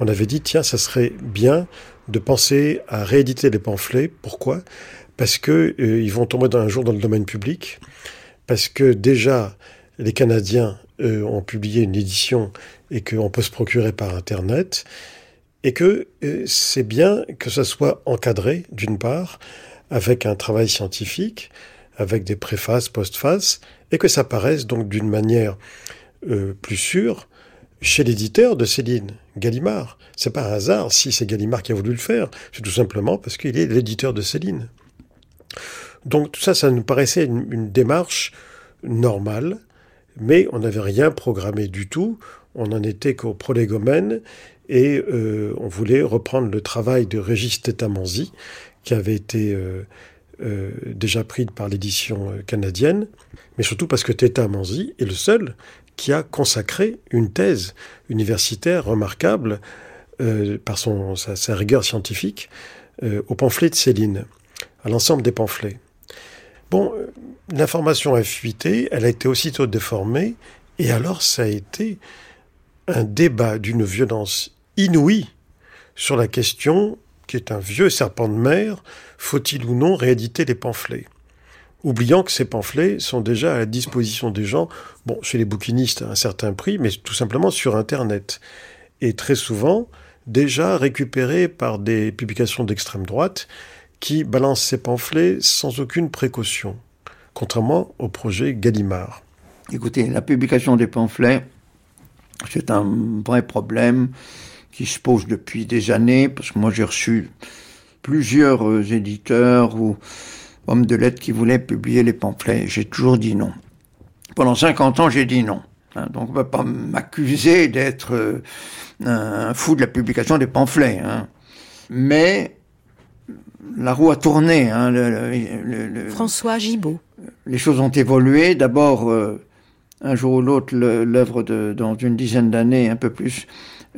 on avait dit, tiens, ça serait bien de penser à rééditer les pamphlets. Pourquoi? Parce que euh, ils vont tomber dans un jour dans le domaine public, parce que déjà, les Canadiens euh, ont publié une édition et qu'on peut se procurer par Internet, et que euh, c'est bien que ça soit encadré, d'une part, avec un travail scientifique, avec des préfaces, postfaces, et que ça paraisse donc d'une manière euh, plus sûre chez l'éditeur de Céline, Gallimard. C'est pas un hasard si c'est Gallimard qui a voulu le faire, c'est tout simplement parce qu'il est l'éditeur de Céline. Donc tout ça, ça nous paraissait une, démarche normale, mais on n'avait rien programmé du tout, on n'en était qu'au prolégomène, et euh, on voulait reprendre le travail de Régis Tetamanzi, qui avait été euh, euh, déjà pris par l'édition euh, canadienne, mais surtout parce que Teta Manzi est le seul qui a consacré une thèse universitaire remarquable euh, par son, sa, rigueur scientifique au pamphlet de Céline, à l'ensemble des pamphlets. Bon, l'information a fuité, elle a été aussitôt déformée, et alors ça a été un débat d'une violence inouïe sur la question, qui est un vieux serpent de mer, faut-il ou non rééditer les pamphlets? Oubliant que ces pamphlets sont déjà à la disposition des gens, chez les bouquinistes à un certain prix, mais tout simplement sur Internet. Et très souvent, déjà récupérés par des publications d'extrême droite qui balancent ces pamphlets sans aucune précaution, contrairement au projet Gallimard. Écoutez, la publication des pamphlets, c'est un vrai problème qui se pose depuis des années, parce que moi j'ai reçu plusieurs euh, éditeurs ou hommes de lettres qui voulaient publier les pamphlets. J'ai toujours dit non. Pendant 50 ans, j'ai dit non. Hein, donc on ne va pas m'accuser d'être euh, un fou de la publication des pamphlets. Hein. Mais la roue a tourné. Hein, François Gibault. Les choses ont évolué. D'abord, euh, un jour ou l'autre, l'œuvre dans une dizaine d'années, un peu plus,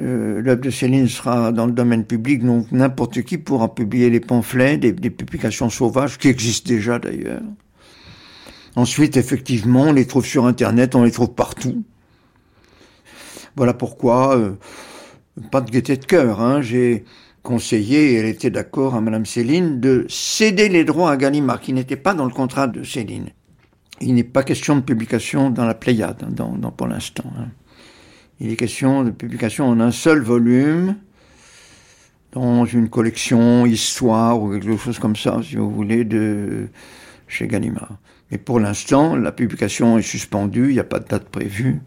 euh, l'œuvre de Céline sera dans le domaine public, donc n'importe qui pourra publier les pamphlets, des, publications sauvages qui existent déjà d'ailleurs. Ensuite, effectivement, on les trouve sur Internet, on les trouve partout. Voilà pourquoi, euh, pas de gaieté de cœur, hein, j'ai conseillé, et elle était d'accord à Madame Céline, de céder les droits à Gallimard, qui n'était pas dans le contrat de Céline. Il n'est pas question de publication dans la Pléiade, hein, pour l'instant. Hein. Il est question de publication en un seul volume, dans une collection histoire ou quelque chose comme ça, si vous voulez, de chez Gallimard. Mais pour l'instant, la publication est suspendue, il n'y a pas de date prévue.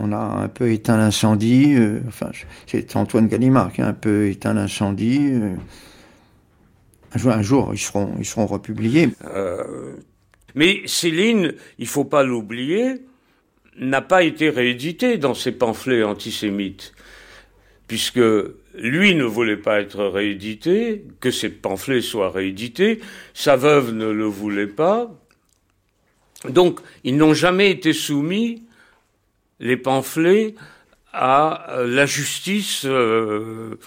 On a un peu éteint l'incendie, euh, enfin, c'est Antoine Gallimard qui a un peu éteint l'incendie. Euh, un, jour, ils seront, ils seront republiés. Euh, mais Céline, il faut pas l'oublier, n'a pas été réédité dans ses pamphlets antisémites, puisque lui ne voulait pas être réédité, que ses pamphlets soient réédités, sa veuve ne le voulait pas. Donc, ils n'ont jamais été soumis, les pamphlets, à la justice euh,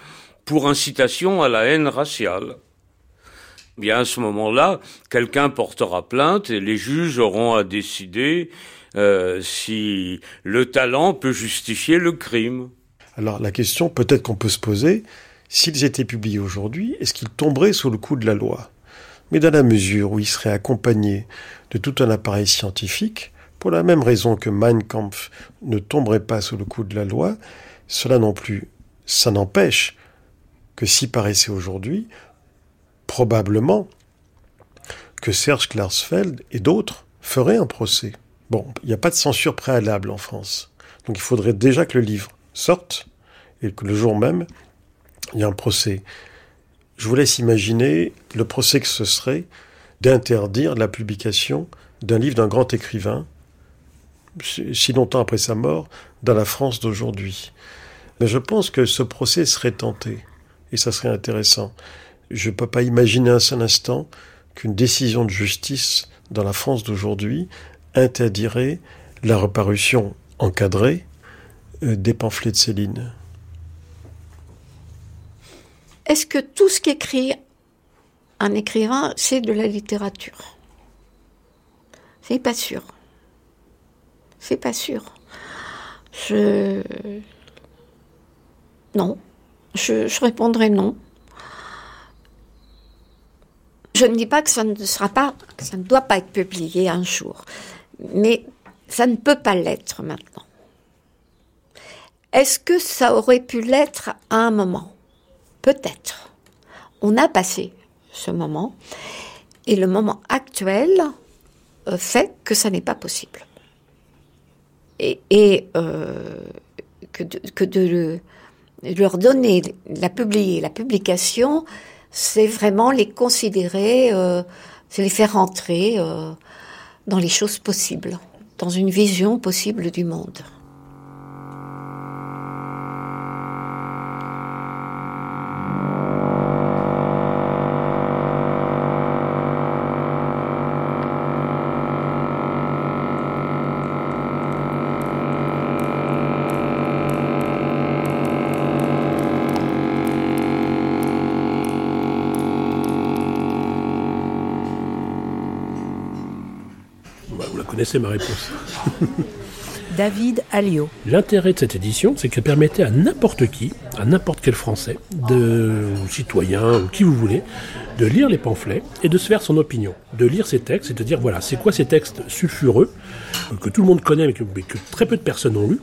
pour incitation à la haine raciale. Bien à ce moment-là, quelqu'un portera plainte et les juges auront à décider euh, si le talent peut justifier le crime. Alors la question peut-être qu'on peut se poser, s'ils étaient publiés aujourd'hui, est-ce qu'ils tomberaient sous le coup de la loi? Mais dans la mesure où ils seraient accompagnés de tout un appareil scientifique, pour la même raison que Mein Kampf ne tomberait pas sous le coup de la loi, cela non plus, ça n'empêche que s'y paraissait aujourd'hui, probablement que Serge Klarsfeld et d'autres feraient un procès. Bon, il n'y a pas de censure préalable en France. Donc il faudrait déjà que le livre sorte et que le jour même, il y a un procès. Je vous laisse imaginer le procès que ce serait d'interdire la publication d'un livre d'un grand écrivain, si longtemps après sa mort, dans la France d'aujourd'hui. Mais je pense que ce procès serait tenté, et ça serait intéressant. Je ne peux pas imaginer un seul instant qu'une décision de justice dans la France d'aujourd'hui interdirait la reparution encadrée euh, des pamphlets de Céline. Est-ce que tout ce qu'écrit un écrivain, c'est de la littérature? C'est pas sûr. C'est pas sûr. Non. Je, je répondrai non. Je ne dis pas que ça ne sera pas, que ça ne doit pas être publié un jour mais ça ne peut pas l'être maintenant. Est-ce que ça aurait pu l'être à un moment? Peut-être. On a passé ce moment et le moment actuel euh, fait que ça n'est pas possible. Et, euh, que, de, leur donner la publier, la publication, c'est vraiment les considérer, euh, c'est les faire entrer dans les choses possibles, dans une vision possible du monde. Connaissez ma réponse. David Alliot. L'intérêt de cette édition, c'est qu'elle permettait à n'importe qui, à n'importe quel Français, de, ou citoyen, ou qui vous voulez, de lire les pamphlets et de se faire son opinion. De lire ces textes et de dire, voilà, c'est quoi ces textes sulfureux, que tout le monde connaît mais que, mais que très peu de personnes ont lu,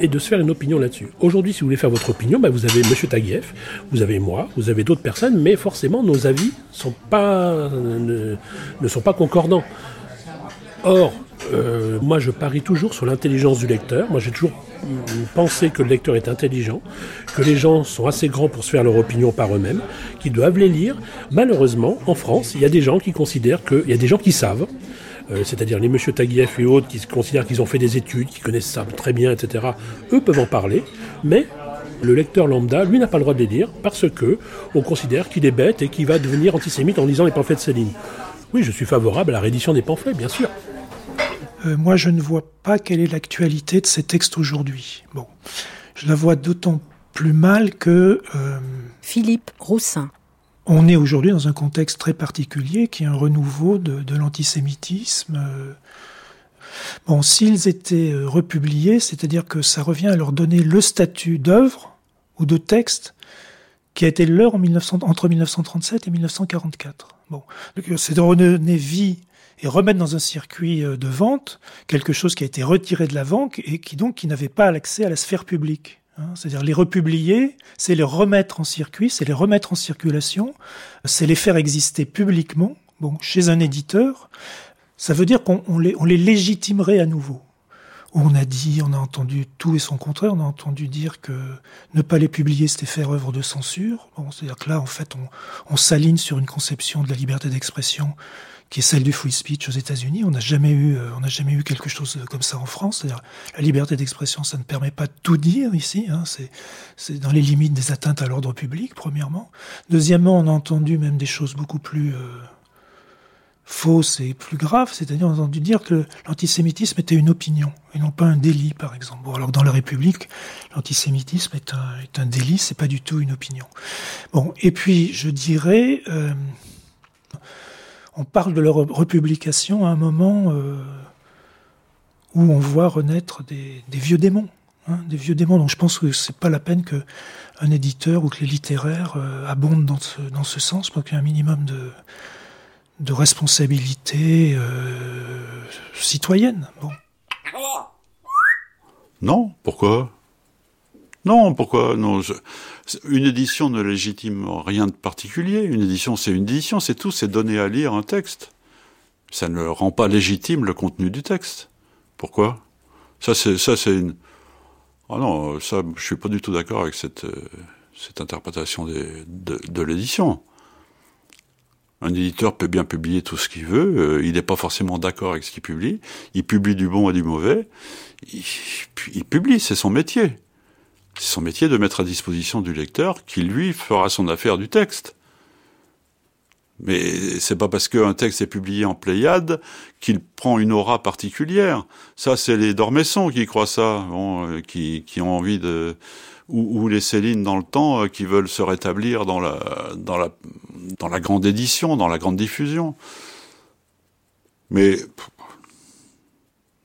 et de se faire une opinion là-dessus. Aujourd'hui, si vous voulez faire votre opinion, bah, vous avez M. Taguieff, vous avez moi, vous avez d'autres personnes, mais forcément, nos avis sont pas, ne, ne sont pas concordants. Or, euh, moi, je parie toujours sur l'intelligence du lecteur. Moi, j'ai toujours pensé que le lecteur est intelligent, que les gens sont assez grands pour se faire leur opinion par eux-mêmes, qu'ils doivent les lire. Malheureusement, en France, il y a des gens qui considèrent que, il y a des gens qui savent, euh, c'est-à-dire les Monsieur Taguieff et autres qui considèrent qu'ils ont fait des études, qui connaissent ça très bien, etc. Eux peuvent en parler, mais le lecteur lambda, lui, n'a pas le droit de les lire parce que on considère qu'il est bête et qu'il va devenir antisémite en lisant les pamphlets de Céline. Oui, je suis favorable à la réédition des pamphlets, bien sûr. Euh, moi, je ne vois pas quelle est l'actualité de ces textes aujourd'hui. Bon, je la vois d'autant plus mal que... Euh, Philippe Roussin. On est aujourd'hui dans un contexte très particulier qui est un renouveau de, de l'antisémitisme. Bon, s'ils étaient euh, republiés, c'est-à-dire que ça revient à leur donner le statut d'œuvre ou de texte qui a été leur en 1900, entre 1937 et 1944. Bon, c'est de redonner vie et remettre dans un circuit euh, de vente quelque chose qui a été retiré de la vente et qui donc qui n'avait pas l'accès à la sphère publique. Hein. C'est-à-dire les republier, c'est les remettre en circuit, c'est les remettre en circulation, c'est les faire exister publiquement, bon, chez un éditeur, ça veut dire qu'on on les, on les légitimerait à nouveau. On a dit, on a entendu tout et son contraire, on a entendu dire que ne pas les publier, c'était faire œuvre de censure. Bon, c'est-à-dire que là, en fait, on, s'aligne sur une conception de la liberté d'expression qui est celle du free speech aux États-Unis. On n'a jamais eu, euh, on n'a jamais eu quelque chose comme ça en France. C'est-à-dire la liberté d'expression, ça ne permet pas de tout dire ici. Hein. C'est, c'est dans les limites des atteintes à l'ordre public, premièrement. Deuxièmement, on a entendu même des choses beaucoup plus euh, fausse et plus grave, c'est-à-dire on a entendu dire que l'antisémitisme était une opinion et non pas un délit, par exemple. Bon, alors dans la République, l'antisémitisme est un, délit, c'est pas du tout une opinion. Bon, et puis je dirais, euh, on parle de leur republication à un moment euh, où on voit renaître des, des vieux démons. Hein, des vieux démons. Donc je pense que c'est pas la peine que un éditeur ou que les littéraires euh, abondent dans ce, dans ce sens, pour qu'il y ait un minimum de, de responsabilité euh, citoyenne. Bon. Non, pourquoi? Non, pourquoi? Non, une édition ne légitime rien de particulier. Une édition, c'est une édition, c'est tout, c'est donner à lire un texte. Ça ne rend pas légitime le contenu du texte. Pourquoi? Ça, c'est ça, c'est une. Ah non, ça, je suis pas du tout d'accord avec cette euh, cette interprétation de l'édition. Un éditeur peut bien publier tout ce qu'il veut, euh, il n'est pas forcément d'accord avec ce qu'il publie, il publie du bon et du mauvais, il, publie, c'est son métier. C'est son métier de mettre à disposition du lecteur qui, lui, fera son affaire du texte. Mais c'est pas parce qu'un texte est publié en Pléiade qu'il prend une aura particulière. Ça, c'est les Dormessons qui croient ça, euh, qui ont envie de ou, ou les Céline dans le temps euh, qui veulent se rétablir dans la dans la dans la grande édition, dans la grande diffusion. Mais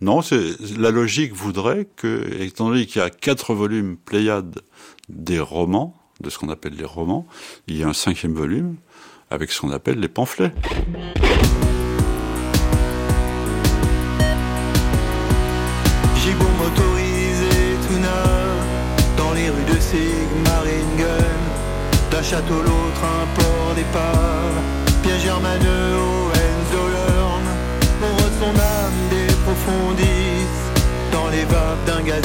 non, c'est la logique voudrait que, étant donné qu'il y a quatre volumes Pléiade des romans, de ce qu'on appelle les romans, il y a un cinquième volume avec ce qu'on appelle les pamphlets. Sigmaringen. D'un château l'autre, un port départ. Pierre Germaneux, Hohenzollern. On rôde son âme des profondis dans les vapes d'un gaz.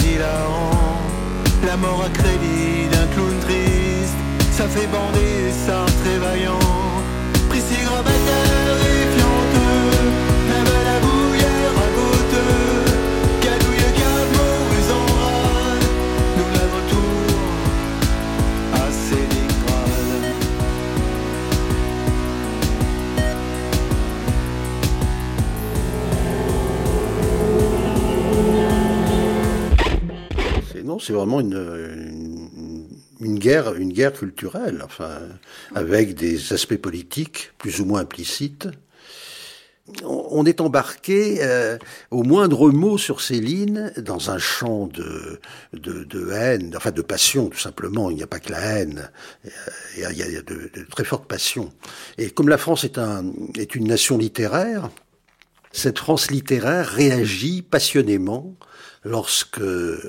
La mort à crédit d'un clown triste. Ça fait bander Sartre et vaillant. Priscille Non, c'est vraiment une, guerre, une guerre culturelle, enfin, avec des aspects politiques plus ou moins implicites. on est embarqué euh, au moindre mot sur Céline dans un champ de, haine, enfin de passion tout simplement. Il n'y a pas que la haine, il y a, de, très fortes passions. Et comme la France est une nation littéraire, cette France littéraire réagit passionnément lorsque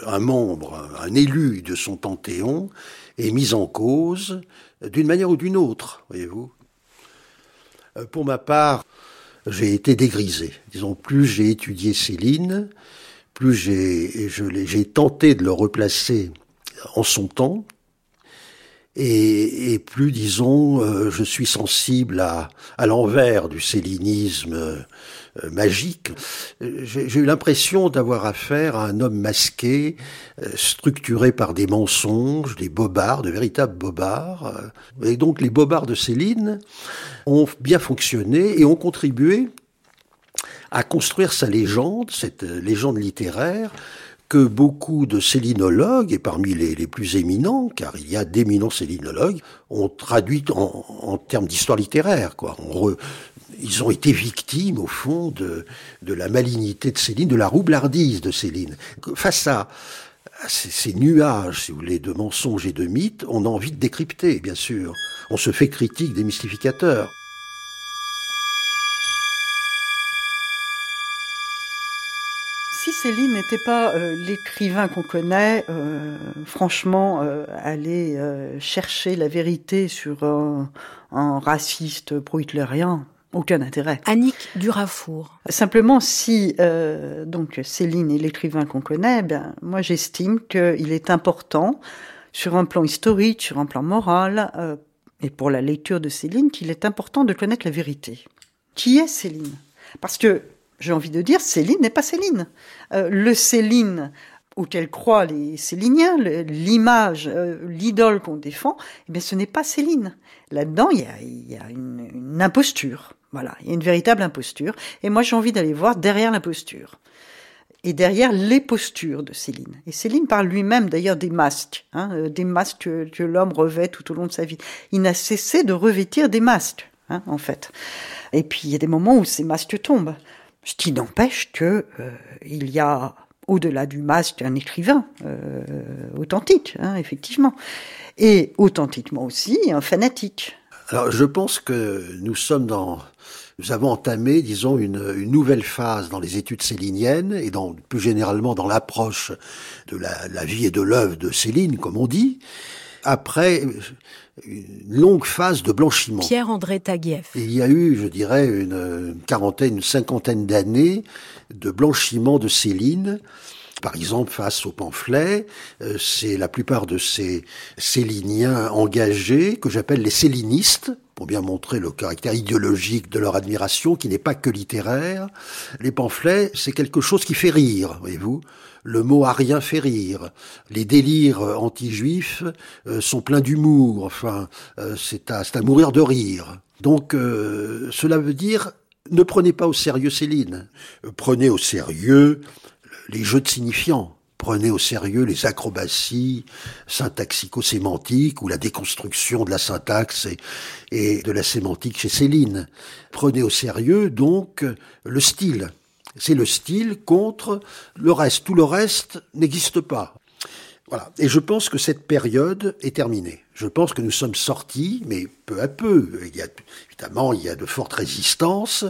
un membre, un élu de son panthéon est mis en cause d'une manière ou d'une autre, voyez-vous. Euh, pour ma part, j'ai été dégrisé. Disons, plus j'ai étudié Céline, plus j'ai, tenté de le replacer en son temps, et, plus, disons, euh, je suis sensible à, l'envers du célinisme euh, magique. J'ai eu l'impression d'avoir affaire à un homme masqué, euh, structuré par des mensonges, des bobards, de véritables bobards. Et donc les bobards de Céline ont bien fonctionné et ont contribué à construire sa légende, cette légende littéraire, que beaucoup de célinologues, et parmi les, les, plus éminents, car il y a d'éminents célinologues, ont traduit en, en termes d'histoire littéraire. Quoi. Ils ont été victimes, au fond, de, la malignité de Céline, de la roublardise de Céline. Face à, ces, nuages, si vous voulez, de mensonges et de mythes, on a envie de décrypter, bien sûr. On se fait critique des mystificateurs. si Céline n'était pas euh, l'écrivain qu'on connaît, euh, franchement, euh, aller chercher la vérité sur un, un raciste pro-hitlérien, aucun intérêt. Annick Durafour. Simplement, si euh, donc Céline est l'écrivain qu'on connaît, ben moi j'estime qu'il est important, sur un plan historique, sur un plan moral, euh, et pour la lecture de Céline, qu'il est important de connaître la vérité. Qui est Céline? Parce que j'ai envie de dire, Céline n'est pas Céline. Euh, le Céline auquel croient les Céliniens, l'image, euh, l'idole qu'on défend, eh bien, ce n'est pas Céline. Là-dedans, il y a, il y a une, une, imposture. Voilà, il y a une véritable imposture. Et moi, j'ai envie d'aller voir derrière l'imposture. Et derrière les postures de Céline. Et Céline parle lui-même d'ailleurs des masques, hein, euh, des masques que, l'homme revêt tout au long de sa vie. Il n'a cessé de revêtir des masques, hein, en fait. Et puis il y a des moments où ces masques tombent. Ce qui n'empêche que euh, y a au-delà du masque un écrivain euh, authentique, hein, effectivement, et authentiquement aussi un fanatique. Alors je pense que nous sommes dans, nous avons entamé, disons, une, une nouvelle phase dans les études céliniennes et dans, plus généralement dans l'approche de la, la vie et de l'œuvre de Céline, comme on dit, après une longue phase de blanchiment. Pierre-André Taguieff. Il y a eu, je dirais, une quarantaine, une cinquantaine d'années de blanchiment de Céline. Par exemple, face aux pamphlets, euh, c'est la plupart de ces céliniens engagés que j'appelle les célinistes, pour bien montrer le caractère idéologique de leur admiration, qui n'est pas que littéraire. Les pamphlets, c'est quelque chose qui fait rire, voyez-vous. Le mot arien fait rire. Les délires anti-juifs euh, sont pleins d'humour. Enfin, euh, c'est à, mourir de rire. Donc, euh, cela veut dire ne prenez pas au sérieux Céline. Prenez au sérieux les jeux de signifiants. Prenez au sérieux les acrobaties syntaxico-sémantiques ou la déconstruction de la syntaxe et, de la sémantique chez Céline. Prenez au sérieux donc le style. C'est le style contre le reste. Tout le reste n'existe pas. Voilà. Et je pense que cette période est terminée. Je pense que nous sommes sortis, mais peu à peu. Évidemment, il y a de fortes résistances.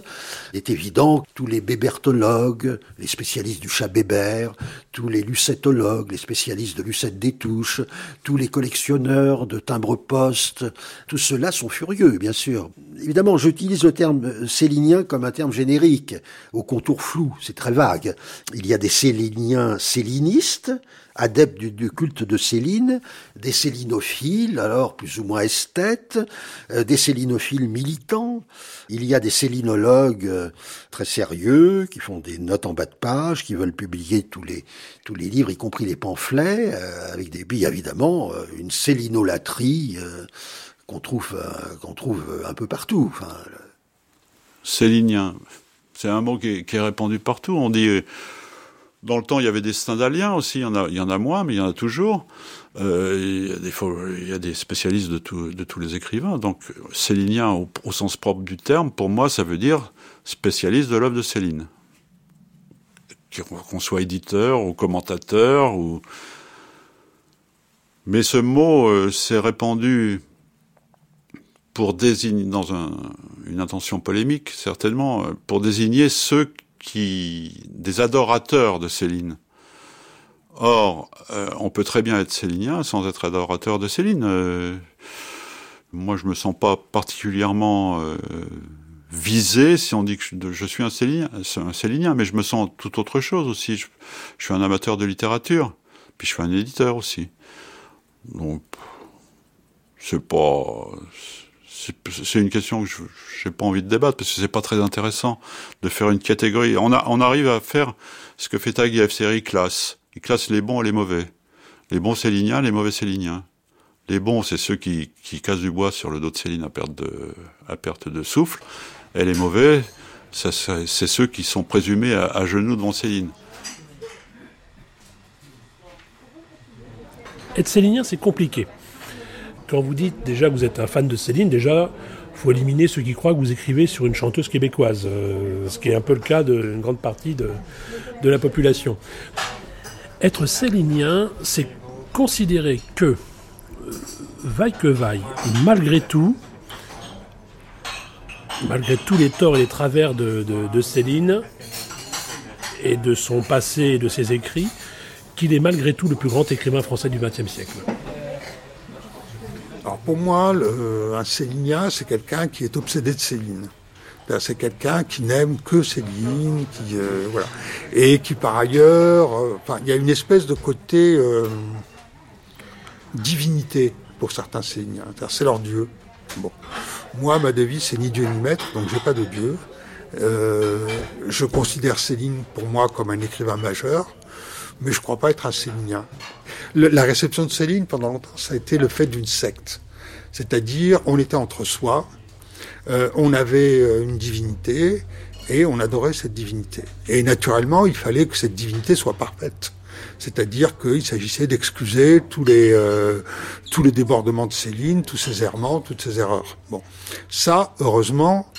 Il est évident que tous les bébertologues, les spécialistes du chat bébert, tous les lucétologues, les spécialistes de lucette des touches, tous les collectionneurs de timbres-poste, tous ceux-là sont furieux, bien sûr. Évidemment, j'utilise le terme célinien comme un terme générique, au contour flou, c'est très vague. Il y a des céliniens célinistes, adeptes du, du, culte de Céline, des célinophiles, alors plus ou moins esthètes, euh, des célinophiles militants. Il y a des célinologues euh, très sérieux qui font des notes en bas de page, qui veulent publier tous les tous les livres, y compris les pamphlets, euh, avec des billes évidemment, une célinolatrie qu'on trouve qu'on trouve un peu partout. Célinien, c'est un mot qui est, qui est répandu partout. On dit Dans le temps, il y avait des Stendhaliens aussi, il y en a, il y en a moins, mais il y en a toujours. Euh, il, y a des, y a des spécialistes de, tous les écrivains. Donc, célinien au, sens propre du terme, pour moi, ça veut dire spécialiste de l'œuvre de Céline. Qu'on soit éditeur ou commentateur. Mais ce mot euh, s'est répandu pour désigner, dans un, une intention polémique certainement, euh, pour désigner ceux qui, des adorateurs de Céline. Or, euh, on peut très bien être célinien sans être adorateur de Céline. Euh, moi, je me sens pas particulièrement euh, visé si on dit que je, suis un célinien, un mais je me sens tout autre chose aussi. Je, suis un amateur de littérature, puis je suis un éditeur aussi. Donc, c'est pas, c'est une question que je n'ai pas envie de débattre parce que c'est pas très intéressant de faire une catégorie. On, a, on arrive à faire ce que fait Taguieff, c'est classe. Il classe les bons et les mauvais. Les bons céliniens, les mauvais céliniens. Les bons, c'est ceux qui, qui cassent du bois sur le dos de Céline à perte de, à perte de souffle. Et les mauvais, c'est ceux qui sont présumés à, genoux devant Céline. Être célinien, c'est compliqué. Quand vous dites déjà que vous êtes un fan de Céline, déjà, il faut éliminer ceux qui croient que vous écrivez sur une chanteuse québécoise, euh, ce qui est un peu le cas d'une grande partie de, de la population. Être célinien, c'est considérer que, euh, vaille que vaille, malgré tout, malgré tous les torts et les travers de, Céline, et de son passé et de ses écrits, qu'il est malgré tout le plus grand écrivain français du XXe siècle. Alors pour moi, un Célinien, c'est quelqu'un qui est obsédé de Céline. C'est quelqu'un qui n'aime que Céline, qui euh, voilà, et qui par ailleurs, euh, enfin, il y a une espèce de côté euh, divinité pour certains Céliniens. C'est leur dieu. Bon, moi, ma devise, c'est ni Dieu ni maître, donc j'ai pas de dieu. Euh, je considère Céline pour moi comme un écrivain majeur, mais je crois pas être un Célinien. La réception de Céline pendant longtemps, ça a été le fait d'une secte, c'est-à-dire on était entre soi euh, on avait euh, une divinité et on adorait cette divinité. Et naturellement, il fallait que cette divinité soit parfaite. C'est-à-dire qu'il s'agissait d'excuser tous les euh, tous les débordements de Céline, tous ses errements, toutes ses erreurs. Bon, ça, heureusement,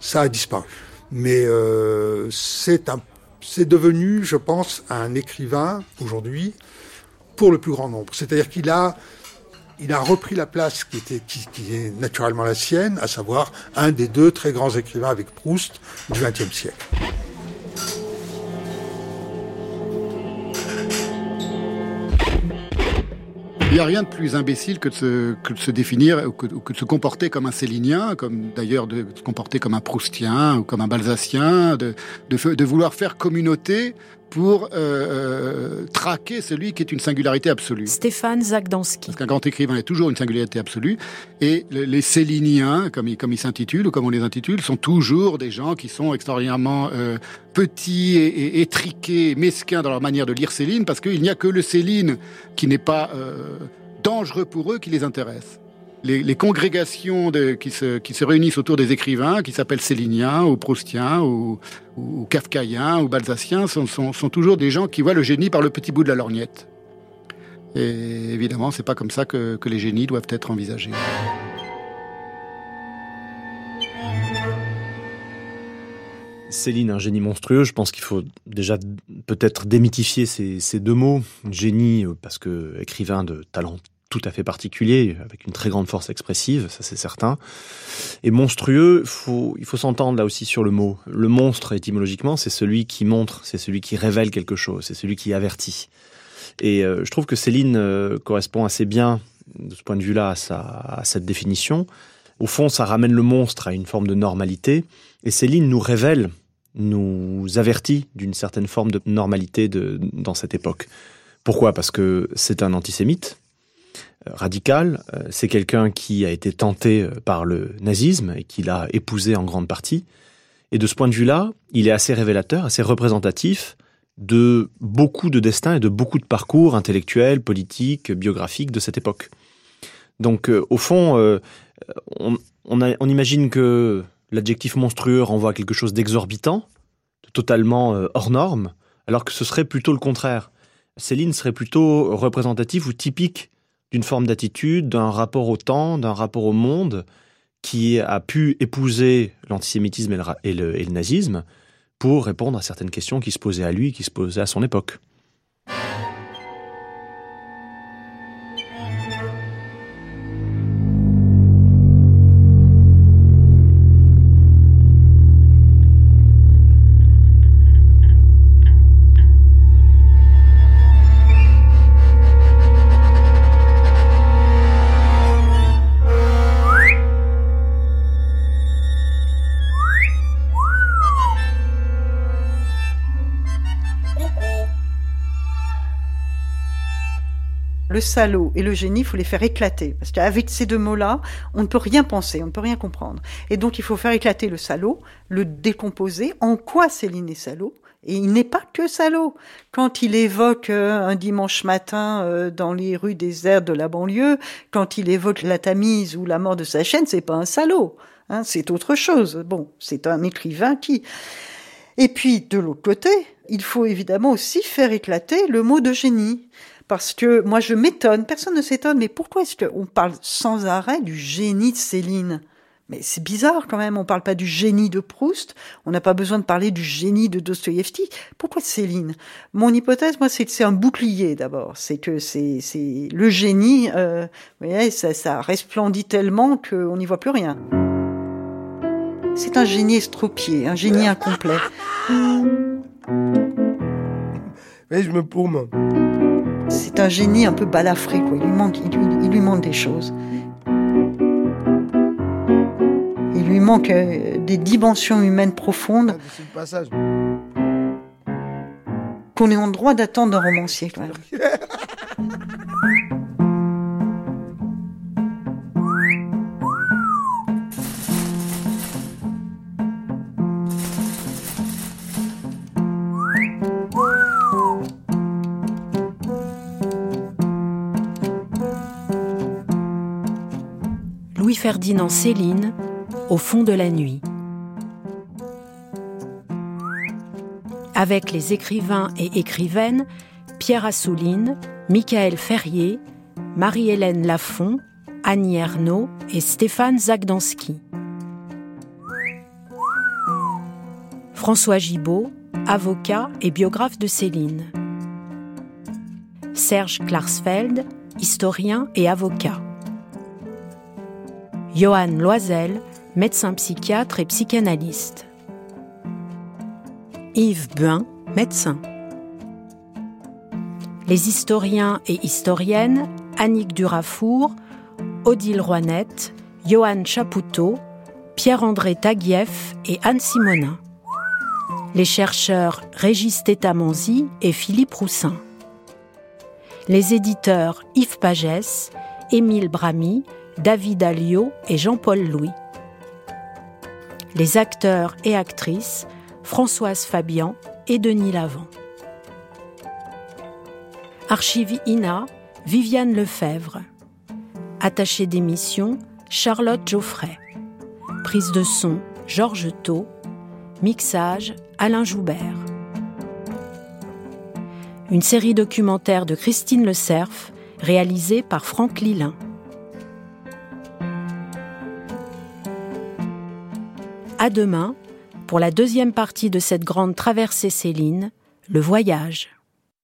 ça a disparu. Mais euh, c'est un c'est devenu, je pense, un écrivain aujourd'hui pour le plus grand nombre. C'est-à-dire qu'il a il a repris la place qui, était, est naturellement la sienne, à savoir un des deux très grands écrivains avec Proust du XXe siècle. Il n'y a rien de plus imbécile que de se, définir ou que, de se comporter comme un Célinien, comme d'ailleurs de se comporter comme un Proustien ou comme un de, de vouloir faire communauté pour euh, euh, traquer celui qui est une singularité absolue. Stéphane Zagdanski. Parce qu'un grand écrivain est toujours une singularité absolue. Et les Céliniens, comme ils comme s'intitulent ou comme on les intitule, sont toujours des gens qui sont extraordinairement euh, petits et, et, étriqués, mesquins dans leur manière de lire Céline, parce qu'il n'y a que le Céline qui n'est pas euh, dangereux pour eux qui les intéresse les, congrégations qui, se, réunissent autour des écrivains, qui s'appellent Céliniens ou Proustiens ou, ou, ou Kafkaïens ou Balzaciens, sont, toujours des gens qui voient le génie par le petit bout de la lorgnette. Et évidemment, c'est pas comme ça que, les génies doivent être envisagés. Céline, un génie monstrueux, je pense qu'il faut déjà peut-être démythifier ces, ces, deux mots. Génie, parce que écrivain de talent tout à fait particulier, avec une très grande force expressive, ça c'est certain. Et monstrueux, il faut s'entendre là aussi sur le mot. Le monstre, étymologiquement, c'est celui qui montre, c'est celui qui révèle quelque chose, c'est celui qui avertit. Et euh, je trouve que Céline euh, correspond assez bien, de ce point de vue-là, à, cette définition. Au fond, ça ramène le monstre à une forme de normalité. Et Céline nous révèle, nous avertit d'une certaine forme de normalité dans cette époque. Pourquoi? Parce que c'est un antisémite, radical. Euh, c'est quelqu'un qui a été tenté euh, par le nazisme et qui l'a épousé en grande partie. Et de ce point de vue-là, il est assez révélateur, assez représentatif de beaucoup de destins et de beaucoup de parcours intellectuels, politiques, biographiques de cette époque. Donc, euh, au fond, on, imagine que l'adjectif monstrueux renvoie à quelque chose d'exorbitant, de totalement hors norme, alors que ce serait plutôt le contraire. Céline serait plutôt représentative ou typique d'une forme d'attitude, d'un rapport au temps, d'un rapport au monde, qui a pu épouser l'antisémitisme et, le, nazisme pour répondre à certaines questions qui se posaient à lui, qui se posaient à son époque. Le salaud et le génie, il faut les faire éclater. Parce qu'avec ces deux mots-là, on ne peut rien penser, on ne peut rien comprendre. Et donc, il faut faire éclater le salaud, le décomposer. En quoi Céline est salaud? Et il n'est pas que salaud. Quand il évoque euh, un dimanche matin euh, dans les rues désertes de la banlieue, quand il évoque la Tamise ou la mort de sa chaîne, c'est pas un salaud. Hein, c'est autre chose. Bon, c'est un écrivain qui. Et puis, de l'autre côté, il faut évidemment aussi faire éclater le mot de génie parce que moi je m'étonne, personne ne s'étonne, mais pourquoi est-ce qu'on parle sans arrêt du génie de Céline? Mais c'est bizarre quand même, on parle pas du génie de Proust, on n'a pas besoin de parler du génie de Dostoïevski. Pourquoi Céline? Mon hypothèse, moi, c'est que c'est un bouclier d'abord. C'est que c'est le génie, euh, vous voyez, ça, ça resplendit tellement qu'on n'y voit plus rien. C'est un génie estropié, un génie incomplet. Mais je me paume. C'est un génie un peu balafré, quoi. Il lui manque, il, lui manque des choses. Il lui manque euh, des dimensions humaines profondes. Ah, Qu'on est en droit d'attendre d'un romancier, quand même. Ferdinand Céline, Au fond de la nuit. Avec les écrivains et écrivaines Pierre Assouline, Michael Ferrier, Marie-Hélène Lafont, Annie Ernaux et Stéphane Zagdanski. François Gibaud, avocat et biographe de Céline. Serge Klarsfeld, historien et avocat. Johan Loisel, médecin psychiatre et psychanalyste. Yves Buin, médecin. Les historiens et historiennes Annick Durafour, Odile Roinette, Johan Chapoutot, Pierre-André Taguieff et Anne Simonin. Les chercheurs Régis Tétamanzi et Philippe Roussin. Les éditeurs Yves Pagès, Émile Bramy, David Alliot et Jean-Paul Louis. Les acteurs et actrices Françoise Fabian et Denis Lavant. Archive INA, Viviane Lefebvre. Attachée d'émission, Charlotte Geoffrey. Prise de son, Georges Thau. Mixage, Alain Joubert. Une série documentaire de Christine Le Cerf, réalisée par Franck Lilin. À demain pour la deuxième partie de cette grande traversée Céline, le voyage.